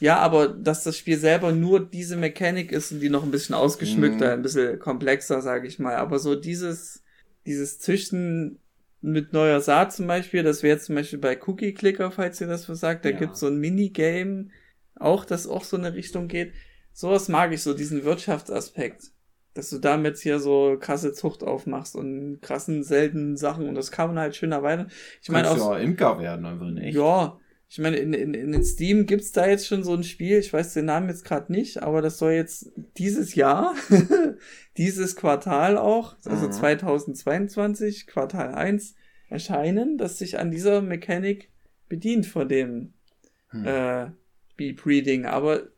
Ja, aber dass das Spiel selber nur diese Mechanik ist und die noch ein bisschen ausgeschmückter,
Mhm.
ein bisschen komplexer, sage ich mal. Aber so dieses, dieses Züchten mit neuer Saat zum Beispiel, das wäre zum Beispiel bei Cookie Clicker, falls ihr das was sagt, da
Ja.
gibt's so ein Minigame, auch, das auch so in eine Richtung geht. Sowas mag ich, so diesen Wirtschaftsaspekt. Dass du damit hier so krasse Zucht aufmachst und krassen, seltenen Sachen und das kann man halt schön erweitern. Ich meine, auch
ja Imker werden einfach nicht.
ja, ich meine, in, in, in Steam gibt's da jetzt schon so ein Spiel, ich weiß den Namen jetzt gerade nicht, aber das soll jetzt dieses Jahr, [LAUGHS] dieses Quartal auch, also
Mhm.
2022, Quartal 1, erscheinen, das sich an dieser Mechanik bedient von dem
Hm.
äh, Bee Breeding. Aber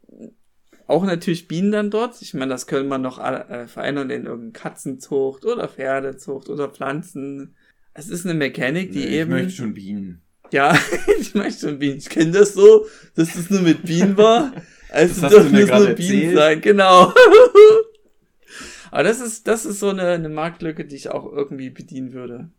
auch natürlich Bienen dann dort. Ich meine, das können wir noch äh, verändern in irgendeine Katzenzucht oder Pferdezucht oder Pflanzen. Es ist eine Mechanik, die
Nee, ich
eben.
möchte schon Bienen.
Ja, [LAUGHS] ich möchte schon Bienen. Ich kenne das so, dass es nur mit Bienen war. Also
Das
dürfen es nur Bienen
erzählt.
sein, genau. [LAUGHS] Aber das ist, das ist so eine, eine Marktlücke, die ich auch irgendwie bedienen würde.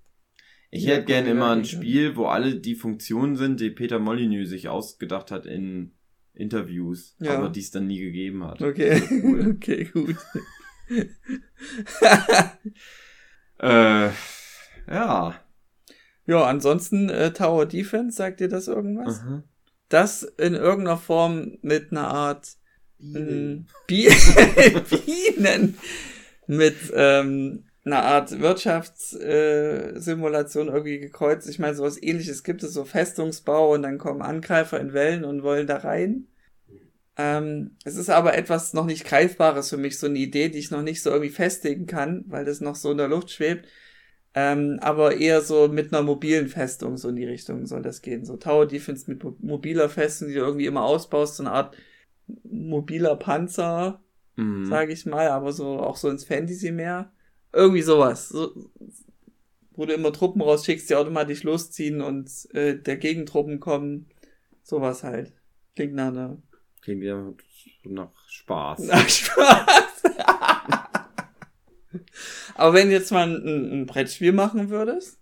Ich
Ja,
hätte gerne immer ein Spiel, wo alle die Funktionen sind, die Peter Molyneux sich ausgedacht hat in Interviews,
Ja.
aber die es dann nie gegeben hat.
Okay,
Cool. [LAUGHS]
okay, gut.
Äh, ja.
Ja, ansonsten äh, Tower Defense, sagt dir das irgendwas?
Mhm.
Das in irgendeiner Form mit einer Art
Bienen.
Mm, Bi [LAUGHS] Bienen mit ähm, einer Art Wirtschaftssimulation äh, irgendwie gekreuzt. Ich meine, sowas ähnliches gibt es, so Festungsbau und dann kommen Angreifer in Wellen und wollen da rein. Ähm, es ist aber etwas noch nicht Greifbares für mich, so eine Idee, die ich noch nicht so irgendwie festigen kann, weil das noch so in der Luft schwebt. Ähm, aber eher so mit einer mobilen Festung, so in die Richtung soll das gehen. So Tower Defense mit mo- mobiler Festung, die du irgendwie immer ausbaust, so eine Art mobiler Panzer,
Mhm.
sage ich mal, aber so auch so ins Fantasy mehr. Irgendwie sowas. So, wo du immer Truppen rausschickst, die automatisch losziehen und äh, der Gegentruppen kommen. Sowas halt. Klingt nach einer
Klingt ja nach Spaß.
nach Spaß. [LAUGHS] aber wenn du jetzt mal ein, ein Brettspiel machen würdest,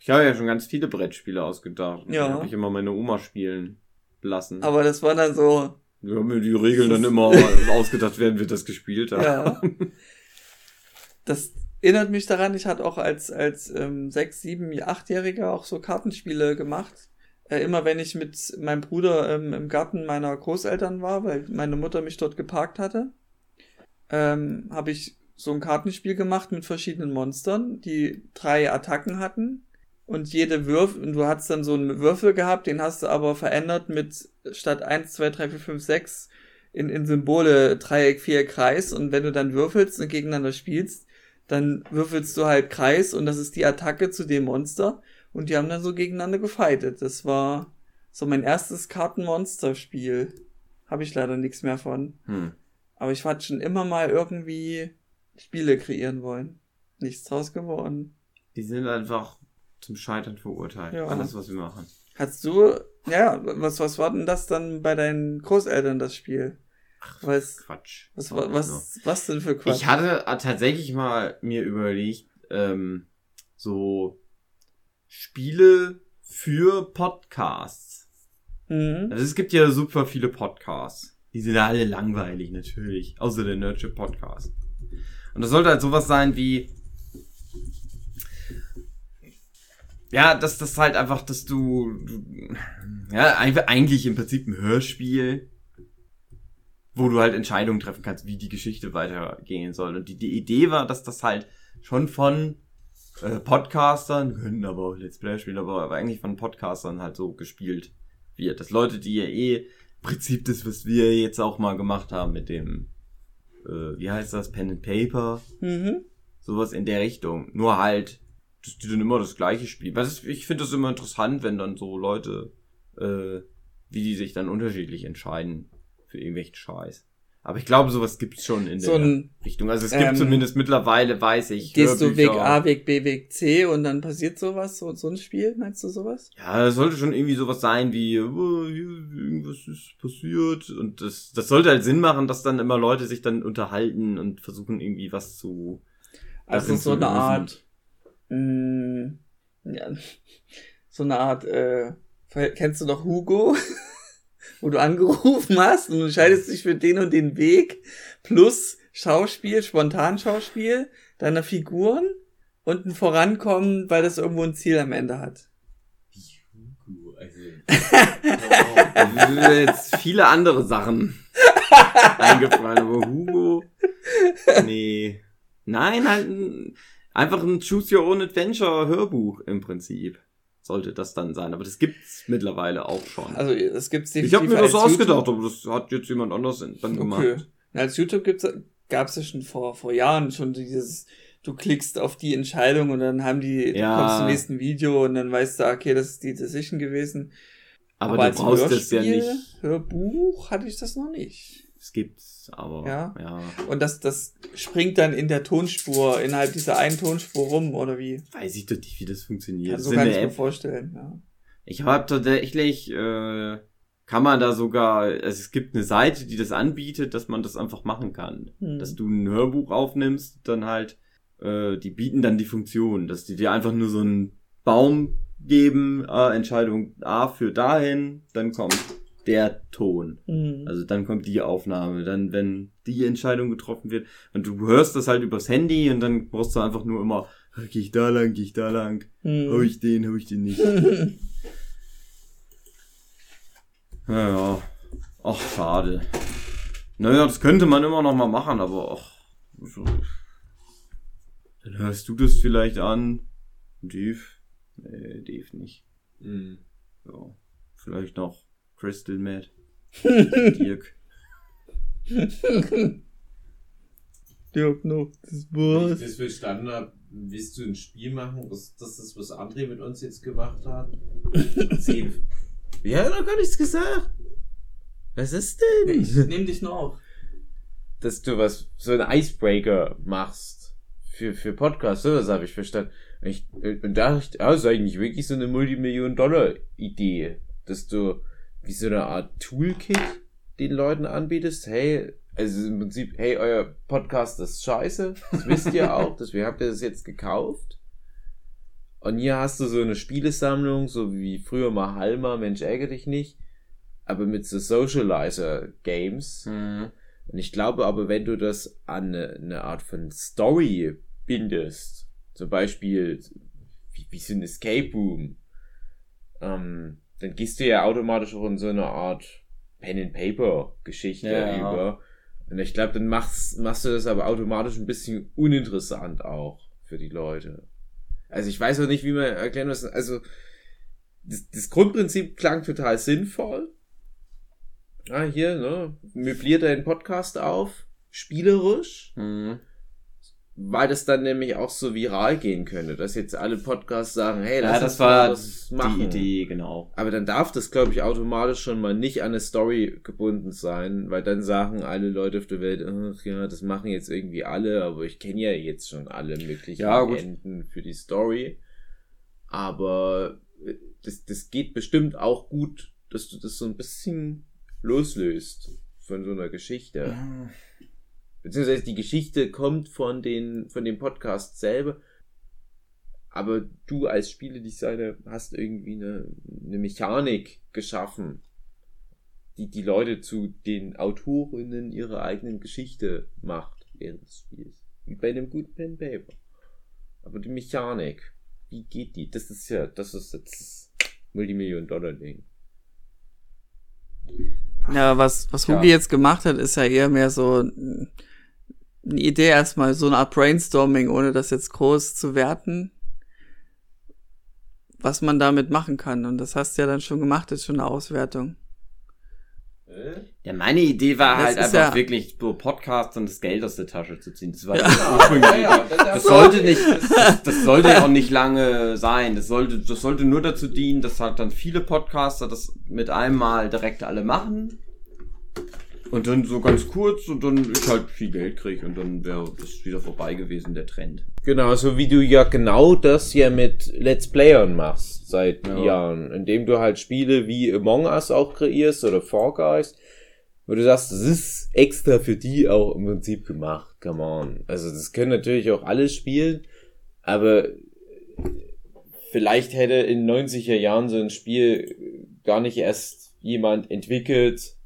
Ich habe ja schon ganz viele Brettspiele ausgedacht.
Ja.
Habe ich immer meine Oma spielen lassen.
aber das war dann so
Wir haben mir die Regeln dann immer [LAUGHS] ausgedacht, während wir das gespielt haben.
Ja. Das erinnert mich daran, ich hatte auch als, als ähm, sechs, sieben, achtjähriger auch so Kartenspiele gemacht. Äh, immer wenn ich mit meinem Bruder ähm, im Garten meiner Großeltern war, weil meine Mutter mich dort geparkt hatte, ähm, habe ich so ein Kartenspiel gemacht mit verschiedenen Monstern, die drei Attacken hatten. Und jede Würfel, und du hast dann so einen Würfel gehabt, den hast du aber verändert mit statt 1, 2, 3, 4, 5, 6 in, in Symbole Dreieck, Viereck, Kreis. Und wenn du dann würfelst und gegeneinander spielst, dann würfelst du halt Kreis und das ist die Attacke zu dem Monster. Und die haben dann so gegeneinander gefightet. Das war so mein erstes Kartenmonsterspiel. Habe ich leider nichts mehr von.
Hm.
Aber ich hatte schon immer mal irgendwie Spiele kreieren wollen. Nichts draus geworden.
Die sind einfach zum Scheitern verurteilt.
Ja.
Alles, was wir machen.
Hast du, ja, was, was war denn das dann bei deinen Großeltern, das Spiel? Was,
Quatsch.
was, was, was, was denn für Quatsch?
Ich hatte tatsächlich mal mir überlegt, ähm, so Spiele für Podcasts.
Mhm.
Also es gibt ja super viele Podcasts. Die sind ja alle langweilig, natürlich. Außer der Nerdship Podcast. Und das sollte halt sowas sein wie. Ja, dass das halt einfach, dass du. ja, eigentlich im Prinzip ein Hörspiel, wo du halt Entscheidungen treffen kannst, wie die Geschichte weitergehen soll. Und die, die Idee war, dass das halt schon von äh, Podcastern, können aber auch Let's Play spielen, aber, aber eigentlich von Podcastern halt so gespielt wird. Dass Leute, die ja eh Prinzip das, was wir jetzt auch mal gemacht haben mit dem, äh, wie heißt das, Pen and Paper,
Mhm.
sowas in der Richtung. Nur halt, dass die dann immer das gleiche spielen. Weil das, ich finde das immer interessant, wenn dann so Leute, äh, wie die sich dann unterschiedlich entscheiden für irgendwelchen Scheiß. Aber ich glaube, sowas gibt's schon in
So
der
ein,
Richtung. Also es gibt
ähm,
zumindest mittlerweile, weiß ich,
gehst du Weg
Hörbücher.
A, Weg B, Weg C und dann passiert sowas, so, so ein Spiel, meinst du sowas?
Ja, es sollte schon irgendwie sowas sein wie, oh, hier, irgendwas ist passiert. Und das, das sollte halt Sinn machen, dass dann immer Leute sich dann unterhalten und versuchen irgendwie was zu.
Also so eine. Art, mh, ja, [LAUGHS] so eine Art, äh, kennst du doch Hugo? [LAUGHS] Wo du angerufen hast und du entscheidest dich für den und den Weg plus Schauspiel, Spontanschauspiel deiner Figuren und ein Vorankommen, weil das irgendwo ein Ziel am Ende hat.
Hugo, also. [LAUGHS]
Mir jetzt viele andere Sachen [LAUGHS] eingefallen, aber Hugo. Nee. Nein, halt ein, einfach ein Choose Your Own Adventure Hörbuch im Prinzip. Sollte das dann sein. Aber das gibt's mittlerweile auch schon.
Also es gibt's
ich
definitiv
habe mir das so ausgedacht,
YouTube-
aber das hat jetzt jemand anders dann gemacht.
Okay. Als YouTube gibt's, gab's ja schon vor, vor Jahren schon dieses, du klickst auf die Entscheidung und dann haben die,
Ja.
du kommst zum nächsten Video und dann weißt du, okay, das ist die Decision gewesen.
Aber,
als
du brauchst das ja
Hörspiel,
nicht.
Hörbuch hatte ich das noch nicht.
Es gibt's, aber
Ja.
ja.
Und das, das springt dann in der Tonspur, innerhalb dieser einen Tonspur rum, oder wie?
Weiß ich doch nicht, wie das funktioniert.
Ja, so kann ich mir vorstellen, ja.
Ich habe tatsächlich, äh, kann man da sogar, also es gibt eine Seite, die das anbietet, dass man das einfach machen kann.
Hm.
Dass du ein Hörbuch aufnimmst, dann halt, äh, die bieten dann die Funktion, dass die dir einfach nur so einen Baum geben, äh, Entscheidung A für dahin, dann kommt der Ton.
Hm.
Also dann kommt die Aufnahme, dann wenn die Entscheidung getroffen wird und du hörst das halt übers Handy und dann brauchst du einfach nur immer, geh ich da lang, geh ich da lang,
Hm.
hab ich den, hab ich den nicht. [LAUGHS] Ja, ja. Ach, schade. Naja, das könnte man immer noch mal machen, aber ach, so. Dann hörst du das vielleicht an. Dave? Nee, Dave nicht.
Mhm.
Ja. Vielleicht noch Crystal Mad. [LAUGHS] Dirk.
Dirk, no, das
Wenn ich das verstanden habe, willst du ein Spiel machen, das, das ist, was André mit uns jetzt gemacht hat? [LAUGHS] Wir haben doch gar nichts gesagt. Was ist denn?
Ich nehm dich nur auf.
Dass du was, so ein Icebreaker machst für, für Podcasts, so das habe ich verstanden. Und Ich, und da dachte ich, ah, ist eigentlich wirklich so eine Multimillion-Dollar-Idee, dass du wie so eine Art Toolkit den Leuten anbietest. Hey, also im Prinzip, hey, euer Podcast ist scheiße, das wisst ihr auch, [LAUGHS] deswegen habt ihr das jetzt gekauft. Und hier hast du so eine Spielesammlung, so wie früher mal Halma, Mensch, ärgere dich nicht. aber mit so Socializer-Games.
Mhm.
Und ich glaube aber, wenn du das an eine, eine Art von Story bindest, zum Beispiel wie, wie so ein Escape Room, ähm, dann gehst du ja automatisch auch in so eine Art Pen-and-Paper-Geschichte
Ja.
über. Und ich glaube, dann machst, machst du das aber automatisch ein bisschen uninteressant auch für die Leute. Also ich weiß auch nicht, wie man erklären muss. Also das, das Grundprinzip klang total sinnvoll. Ah, hier, ne? Möblier deinen Podcast auf, spielerisch,
Mhm.
Weil das dann nämlich auch so viral gehen könnte, dass jetzt alle Podcasts sagen, hey, lass
Ja, das
mal
war
was machen.
die Idee, genau.
Aber dann darf das, glaube ich, automatisch schon mal nicht an eine Story gebunden sein, weil dann sagen alle Leute auf der Welt, ach ja, das machen jetzt irgendwie alle, aber ich kenne ja jetzt schon alle möglichen
Ja.
Enden für die Story. Aber äh, das, das geht bestimmt auch gut, dass du das so ein bisschen loslöst von so einer Geschichte. Beziehungsweise die Geschichte kommt von den, von dem Podcast selber. Aber du als Spieledesigner hast irgendwie eine, eine Mechanik geschaffen, die die Leute zu den Autorinnen ihrer eigenen Geschichte macht während des Spiels. Wie bei einem guten Pen Paper. Aber die Mechanik, wie geht die? Das ist ja, das ist jetzt das Multimillion-Dollar-Ding.
Ja, was, was
Ja.
Hugi jetzt gemacht hat, ist ja eher mehr so eine Idee erstmal, so eine Art Brainstorming, ohne das jetzt groß zu werten, was man damit machen kann. Und das hast du ja dann schon gemacht, ist schon eine Auswertung.
Ja, meine Idee war
Das
halt einfach
ja-
wirklich so Podcasts und das Geld aus der Tasche zu ziehen. Das war
Ja.
die ursprüngliche Idee. Das sollte nicht, das, das sollte ja auch nicht lange sein. Das sollte, das sollte nur dazu dienen, dass halt dann viele Podcaster das mit einem Mal direkt alle machen. Und dann so ganz kurz und dann ich halt viel Geld kriege und dann wäre das wieder vorbei gewesen, der Trend.
Genau, so wie du ja genau das ja mit Let's Playern machst seit
Ja.
Jahren, indem du halt Spiele wie Among Us auch kreierst oder Fall Guys, wo du sagst, das ist extra für die auch im Prinzip gemacht, come on. Also das können natürlich auch alle spielen, aber vielleicht hätte in 90er Jahren so ein Spiel gar nicht erst jemand entwickelt,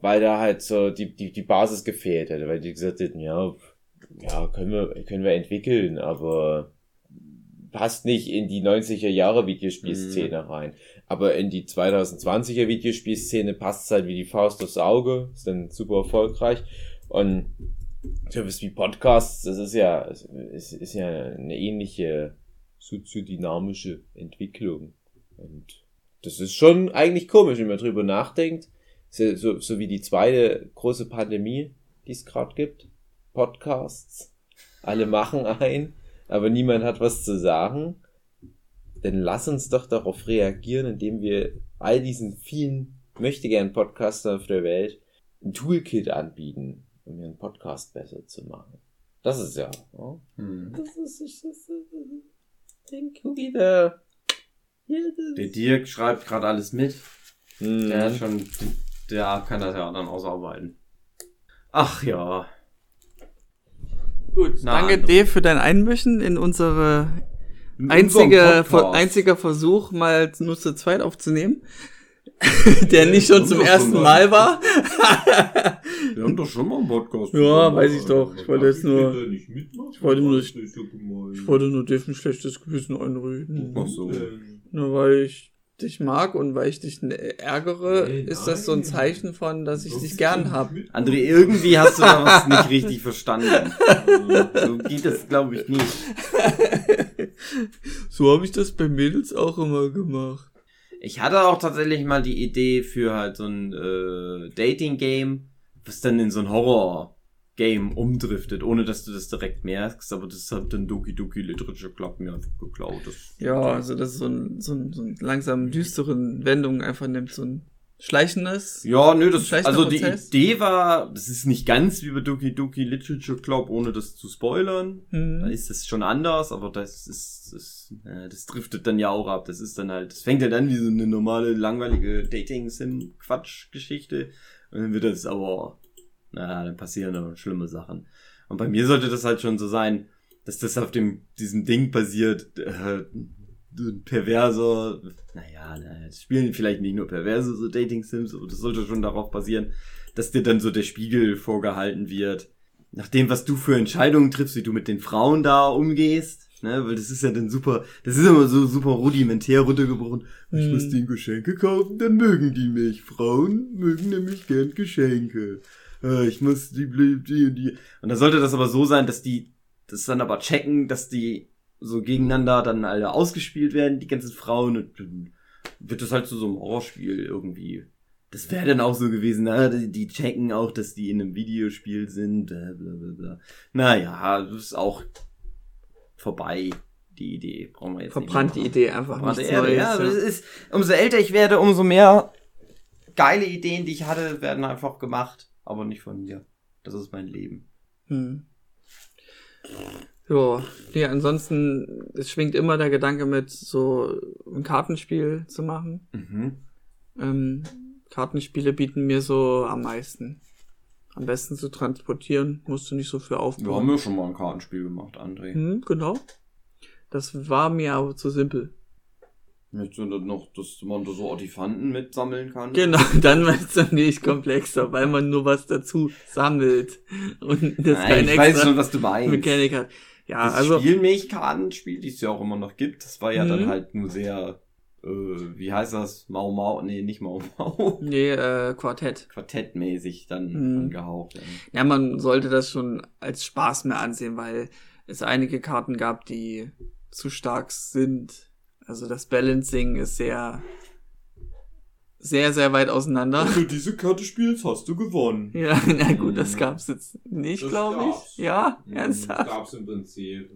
weil da halt so die, die, die Basis gefehlt hätte, weil die gesagt hätten, ja, ja, können wir, können wir entwickeln, aber passt nicht in die 90er Jahre Videospielszene rein. Aber in die 2020er Videospielszene passt es halt wie die Faust aufs Auge, ist dann super erfolgreich. Und sowas wie Podcasts, das ist ja, ist, ist ja eine ähnliche soziodynamische Entwicklung. Und das ist schon eigentlich komisch, wenn man drüber nachdenkt. So, so, so wie die zweite große Pandemie, die es gerade gibt. Podcasts. Alle machen ein, aber niemand hat was zu sagen. Dann lass uns doch darauf reagieren, indem wir all diesen vielen möchtegern Podcastern auf der Welt ein Toolkit anbieten, um ihren Podcast besser zu machen. Das ist ja. Oh? Das ist, das ist, denken wieder. Das
Der Dirk schreibt gerade alles mit.
Mhm.
Der hat schon, der kann das ja dann ausarbeiten. Ach ja. Gut, na,
Danke
andere.
dir für dein Einmischen in unsere
In
einzige, Ver, einziger Versuch, mal nur zu zweit aufzunehmen. [LAUGHS] Der nicht schon zum ersten
schon
Mal war. [LAUGHS]
Wir haben doch schon mal einen Podcast.
Ja, weiß ich doch. Ich wollte jetzt nur-
ich
wollte nur-. Ich wollte nur dir ein schlechtes Gewissen einreden.
Ach so.
Nur weil ich dich mag und weil ich dich ne- ärgere,
Nee,
ist das so ein. Zeichen von, dass ich dich gern hab.
André, irgendwie hast du da [LAUGHS] was nicht richtig verstanden. So geht es, glaube ich, nicht. [LAUGHS]
So habe ich das bei Mädels auch immer gemacht.
Ich hatte auch tatsächlich mal die Idee für halt so ein äh, Dating-Game, was dann in so ein Horror-Game umdriftet, ohne dass du das direkt merkst, aber das hat dann Doki Doki Literature Club mir einfach geklaut. Das,
Ja, also das ist so ein, so ein, so ein langsam düsteren Wendung einfach nimmt, so ein schleichendes.
ja, nö, das, also die
Prozess?
Idee war, das ist nicht ganz wie bei Doki Doki Literature Club, ohne das zu spoilern. Da
Hm.
ist es schon anders, aber das ist, das, äh, das driftet dann ja auch ab. Das ist dann halt, das fängt halt an wie so eine normale, langweilige Dating-Sim-Quatsch-Geschichte. Und dann wird das aber, naja, dann passieren aber schlimme Sachen. Und bei mir sollte das halt schon so sein, dass das auf dem, diesem Ding basiert, äh, perverser, naja, es spielen vielleicht nicht nur perverse so Dating-Sims, aber das sollte schon darauf basieren, dass dir dann so der Spiegel vorgehalten wird. Nach dem, was du für Entscheidungen triffst, wie du mit den Frauen da umgehst, ne, weil das ist ja dann super, das ist immer so super rudimentär runtergebrochen. Ich
Hm.
muss denen Geschenke kaufen, dann mögen die mich. Frauen mögen nämlich gern Geschenke. Äh, Ich muss die, die, die und die. Und da sollte das aber so sein, dass die das dann aber checken, dass die so gegeneinander dann alle ausgespielt werden, die ganzen Frauen, und dann wird das halt zu so einem Horrorspiel irgendwie. Das wäre dann auch so gewesen, na, die, die checken auch, dass die in einem Videospiel sind, äh, bla bla bla. Naja, das ist auch vorbei, die Idee. Brauchen wir jetzt
Verbrannte
nicht
Idee, einfach
Verbrannte
nichts
Erde,
Neues.
ja, es ist, umso älter ich werde, umso mehr geile Ideen, die ich hatte, werden einfach gemacht, aber nicht von mir. Das ist mein Leben.
Hm. Ja, nee, ansonsten, es schwingt immer der Gedanke mit, so ein Kartenspiel zu machen.
Mhm.
Ähm, Kartenspiele bieten mir so am meisten. Am besten zu transportieren, musst du nicht so viel
Wir
aufbauen.
haben ja schon mal ein Kartenspiel gemacht, André.
Hm, genau. Das war mir aber zu simpel.
Sind das noch, dass man da so Ortifanten mitsammeln kann.
Genau, [LAUGHS] dann wird es dann nicht komplexer, weil man nur was dazu sammelt und das
Nein,
kein
ich weiß
extra
schon, was du meinst.
Mechanik hat. Ja,
das
also
Spielmilchkartenspiel, die es ja auch immer noch gibt, das war ja
Mhm.
dann halt nur sehr, äh, wie heißt das? Mau Mau, nee, nicht Mau Mau. [LAUGHS]
nee, äh, Quartett.
Quartettmäßig dann
Mhm.
angehaucht. Ja.
Ja, man sollte das schon als Spaß mehr ansehen, weil es einige Karten gab, die zu stark sind. Also das Balancing ist sehr, sehr, sehr weit auseinander.
Wenn du diese Karte spielst, hast du gewonnen. [LAUGHS]
Ja, na gut, das
Mhm.
gab's jetzt nicht,
Das
glaube ich. Ja,
Mhm,
ernsthaft.
Gab's im Prinzip.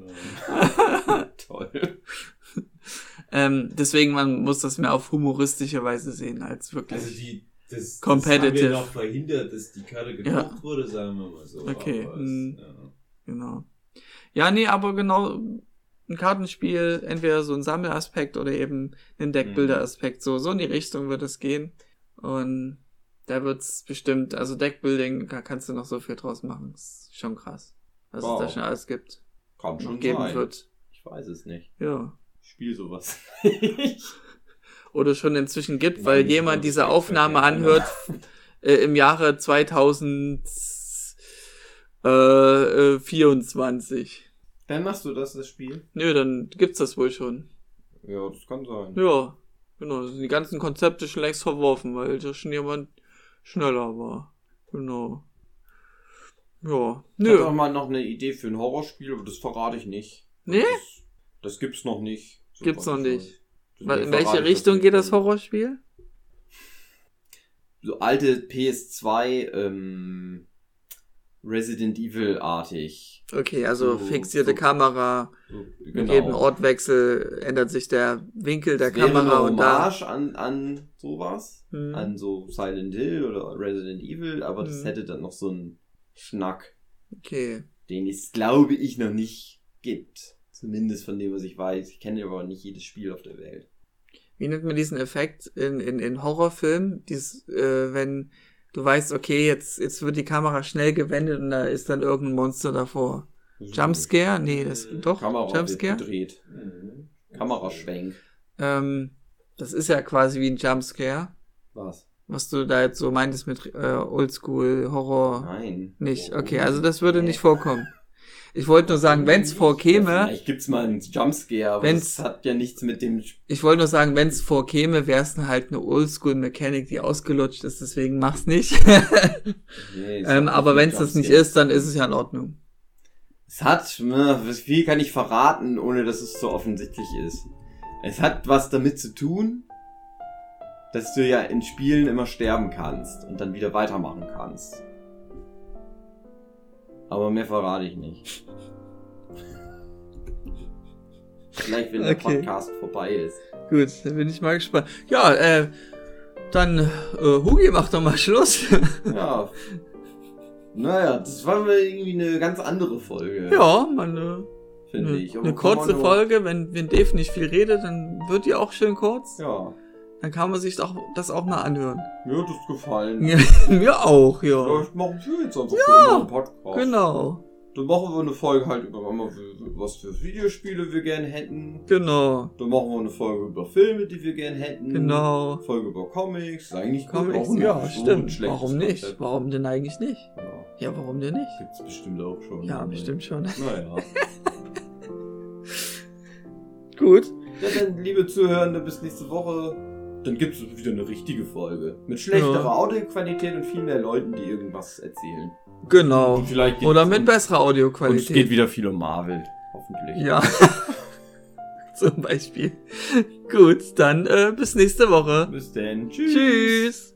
ja. [LAUGHS]
Toll.
Ähm, deswegen, man muss das mehr auf humoristische Weise sehen, als wirklich.
Also die, das,
Competitive.
das haben wir noch verhindert, dass die Karte gedruckt wurde, sagen wir mal so.
Okay,
aber
mhm.
es, ja.
Genau. Ja, nee, aber genau ein Kartenspiel, entweder so ein Sammelaspekt oder eben ein Deckbuilder-Aspekt. So, so in die Richtung wird es gehen. Und da wird's bestimmt, also Deckbuilding, da kannst du noch so viel draus machen. Das ist schon krass. Was
Wow.
es da schon alles gibt.
Kann schon
geben
sein.
wird.
Ich weiß es nicht.
Ja.
Ich spiele sowas. [LAUGHS]
Oder schon inzwischen gibt,
Ja,
weil jemand diese Aufnahme anhört [LAUGHS] äh, im Jahre 2024.
Dann machst du das, das Spiel?
Nö, dann gibt's das wohl schon.
Ja, das kann sein.
Ja, genau. Die ganzen Konzepte schon längst verworfen, weil da schon jemand schneller war. Genau. Ja.
Ich hatte
Nö.
auch mal noch eine Idee für ein Horrorspiel, aber das verrate ich nicht.
Nee?
Das, das gibt's noch nicht.
Gibt's noch nicht.
Das
In welche
ich
Richtung geht das Horrorspiel?
So alte PS2, ähm, Resident Evil-artig.
Okay, also
So-
fixierte
so-
Kamera,
So,
mit jedem Ortwechsel ändert sich der Winkel der Kamera
eine
und da.
Hommage an, an sowas.
Hm.
An so Silent Hill oder Resident Evil, aber das
Hm.
hätte dann noch so einen Schnack,
Okay.
den es, glaube ich, noch nicht gibt. Zumindest von dem, was ich weiß. Ich kenne aber nicht jedes Spiel auf der Welt.
Wie nennt man diesen Effekt in, in, in Horrorfilmen? Dies, äh, wenn du weißt, okay, jetzt, jetzt wird die Kamera schnell gewendet und da ist dann irgendein Monster davor. Jumpscare? Nee, das doch.
Kamera
Jumpscare?
gedreht.
Mhm.
Kameraschwenk.
Ähm, das ist ja quasi wie ein Jumpscare.
Was?
Was du da jetzt so meintest mit äh, Oldschool Horror
Nein.
nicht. Okay, also das würde nicht vorkommen. Ich wollte nur sagen, wenn es vorkäme,
Vielleicht gibt's mal einen Jumpscare, aber
Wenn's-
das hat ja nichts mit dem
ich wollte nur sagen, wenn es vorkäme, wäre es halt eine Oldschool Mechanik, die ausgelutscht ist, deswegen mach's nicht. [LAUGHS]
Nee,
ähm, aber wenn es das nicht ist, dann ist es ja in Ordnung.
Es hat, ne, viel kann ich verraten, ohne dass es so offensichtlich ist. Es hat was damit zu tun, dass du ja in Spielen immer sterben kannst und dann wieder weitermachen kannst. Aber mehr verrate ich nicht. Vielleicht, wenn der
Okay.
Podcast vorbei ist.
Gut, dann bin ich mal gespannt. Ja, äh, dann, äh, Hugi, mach doch mal Schluss. [LAUGHS]
Ja. Naja, das war irgendwie eine ganz andere Folge.
ja, man, äh,
finde ich. Aber
eine kurze Folge, wenn, wenn Dave nicht viel redet, dann wird die auch schön kurz.
Ja.
Dann kann man sich doch das auch mal anhören.
Mir hat das gefallen.
Ja, [LAUGHS] Mir auch, ja.
Vielleicht machen wir jetzt einfach
Ja,
einen Podcast.
Genau.
Dann machen wir eine Folge halt über was für Videospiele wir gerne hätten.
Genau.
Dann machen wir eine Folge über Filme, die wir gerne hätten.
Genau.
Folge über Comics. Eigentlich
Comics,
auch
ja,
so
stimmt. Warum nicht?
Konzept.
Warum denn eigentlich nicht?
Ja,
Ja, warum denn nicht?
gibt's bestimmt auch schon.
Ja,
Aber-
bestimmt schon.
Naja. [LAUGHS]
Gut.
Ja, dann, liebe Zuhörende, bis nächste Woche. Dann gibt's wieder eine richtige Folge. Mit schlechterer
Ja.
Audioqualität und viel mehr Leuten, die irgendwas erzählen.
Genau.
Und vielleicht geht's
Oder mit
um-
besserer
Und es geht
Audioqualität.
wieder viel um Marvel. Hoffentlich.
Ja. [LAUGHS] Zum Beispiel. Gut, dann äh, bis nächste Woche.
Bis dann. Tschüss.
Tschüss.